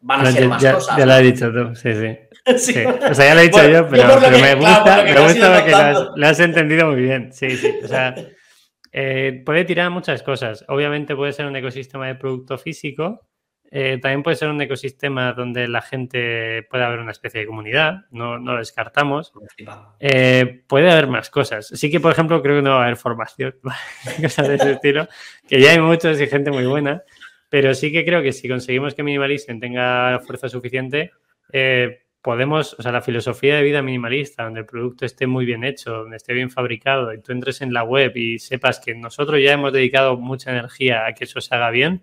van a ser más cosas. Ya lo has dicho tú, sí, sí. Sí. O sea, ya lo he dicho yo, pero, me gusta, me gusta que lo has, entendido muy bien. Sí, sí. O sea, eh, puede tirar muchas cosas. Obviamente puede ser un ecosistema de producto físico. Eh, también puede ser un ecosistema donde la gente pueda haber una especie de comunidad, no, no lo descartamos. Eh, puede haber más cosas. Sí que, por ejemplo, creo que no va a haber formación, cosas de ese estilo, que ya hay muchos y gente muy buena, pero sí que creo que si conseguimos que Minimalism tenga fuerza suficiente, eh, podemos, o sea, la filosofía de vida minimalista, donde el producto esté muy bien hecho, donde esté bien fabricado y tú entres en la web y sepas que nosotros ya hemos dedicado mucha energía a que eso se haga bien,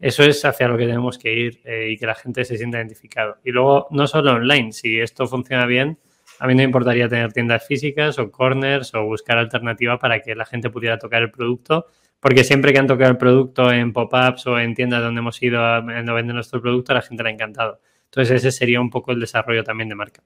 eso es hacia lo que tenemos que ir eh, y que la gente se sienta identificado. Y luego, no solo online, si esto funciona bien, a mí no me importaría tener tiendas físicas o corners o buscar alternativa para que la gente pudiera tocar el producto, porque siempre que han tocado el producto en pop-ups o en tiendas donde hemos ido a, vender nuestro producto, la gente le ha encantado. Entonces ese sería un poco el desarrollo también de marca.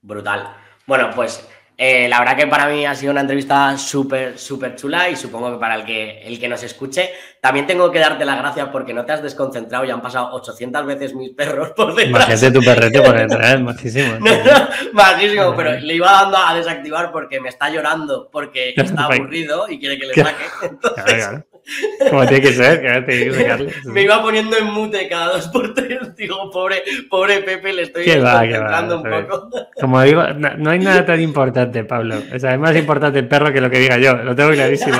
Brutal. Bueno, pues eh, la verdad que para mí ha sido una entrevista súper, súper chula y supongo que para el que, el que nos escuche, también tengo que darte las gracias porque no te has desconcentrado y han pasado 800 veces mis perros por detrás. Imagínate tu perrete por detrás, muchísimo. no, pero le iba dando a desactivar porque me está llorando, porque está aburrido y quiere que le saque. Entonces... Como tiene que ser, que Me iba poniendo en mute cada dos por tres. Digo, pobre, pobre Pepe, le estoy desconcentrando un poco. Como digo, no hay nada tan importante Pablo. O sea, es más importante el perro que lo que diga yo. Lo tengo clarísimo.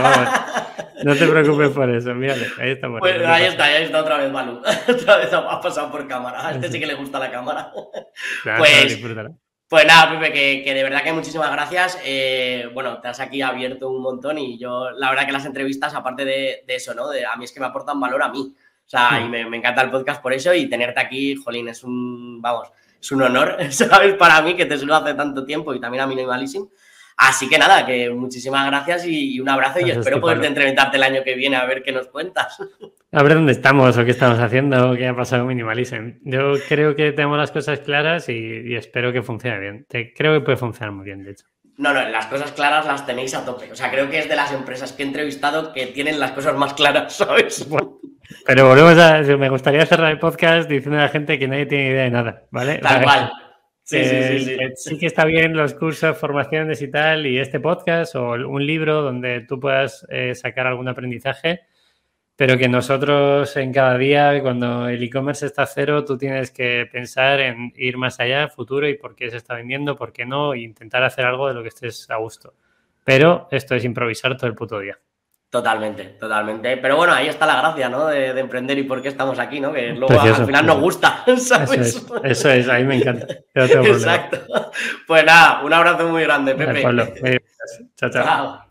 No te preocupes por eso. Mírale, ahí está. Pues ahí está, ahí está otra vez Malu. otra vez ha pasado por cámara. A este sí que le gusta la cámara. pues, pues nada, Pepe, que, de verdad que muchísimas gracias. Eh, bueno, te has aquí abierto un montón y yo, la verdad que las entrevistas, aparte de, eso, ¿no? De, a mí es que me aportan valor a mí. O sea, y me, me, encanta el podcast por eso y tenerte aquí, Jolín, es un, vamos, es un honor, ¿sabes? Para mí que te suelo hace tanto tiempo y también a mí malísimo. Así que nada, que muchísimas gracias y un abrazo y espero poderte entrevistarte el año que viene a ver qué nos cuentas. A ver dónde estamos o qué estamos haciendo o qué ha pasado Minimalism. Yo creo que tenemos las cosas claras y, espero que funcione bien. creo que puede funcionar muy bien, de hecho. No, no, las cosas claras las tenéis a tope. O sea, creo que es de las empresas que he entrevistado que tienen las cosas más claras, ¿sabes? pero volvemos a. Me gustaría cerrar el podcast diciendo a la gente que nadie tiene idea de nada, ¿vale? Tal cual. Sí, sí, sí, sí, que está bien los cursos, formaciones y tal, y este podcast o un libro donde tú puedas eh, sacar algún aprendizaje, pero que nosotros en cada día, cuando el e-commerce está a cero, tú tienes que pensar en ir más allá, futuro y por qué se está vendiendo, por qué no, e intentar hacer algo de lo que estés a gusto. Pero esto es improvisar todo el puto día. Totalmente, totalmente. Pero bueno, ahí está la gracia, ¿no? De, emprender y por qué estamos aquí, ¿no? Que luego al final nos gusta, ¿sabes? Eso es, ahí me encanta. Exacto. Pues nada, un abrazo muy grande, Pepe. chao. chao. chao.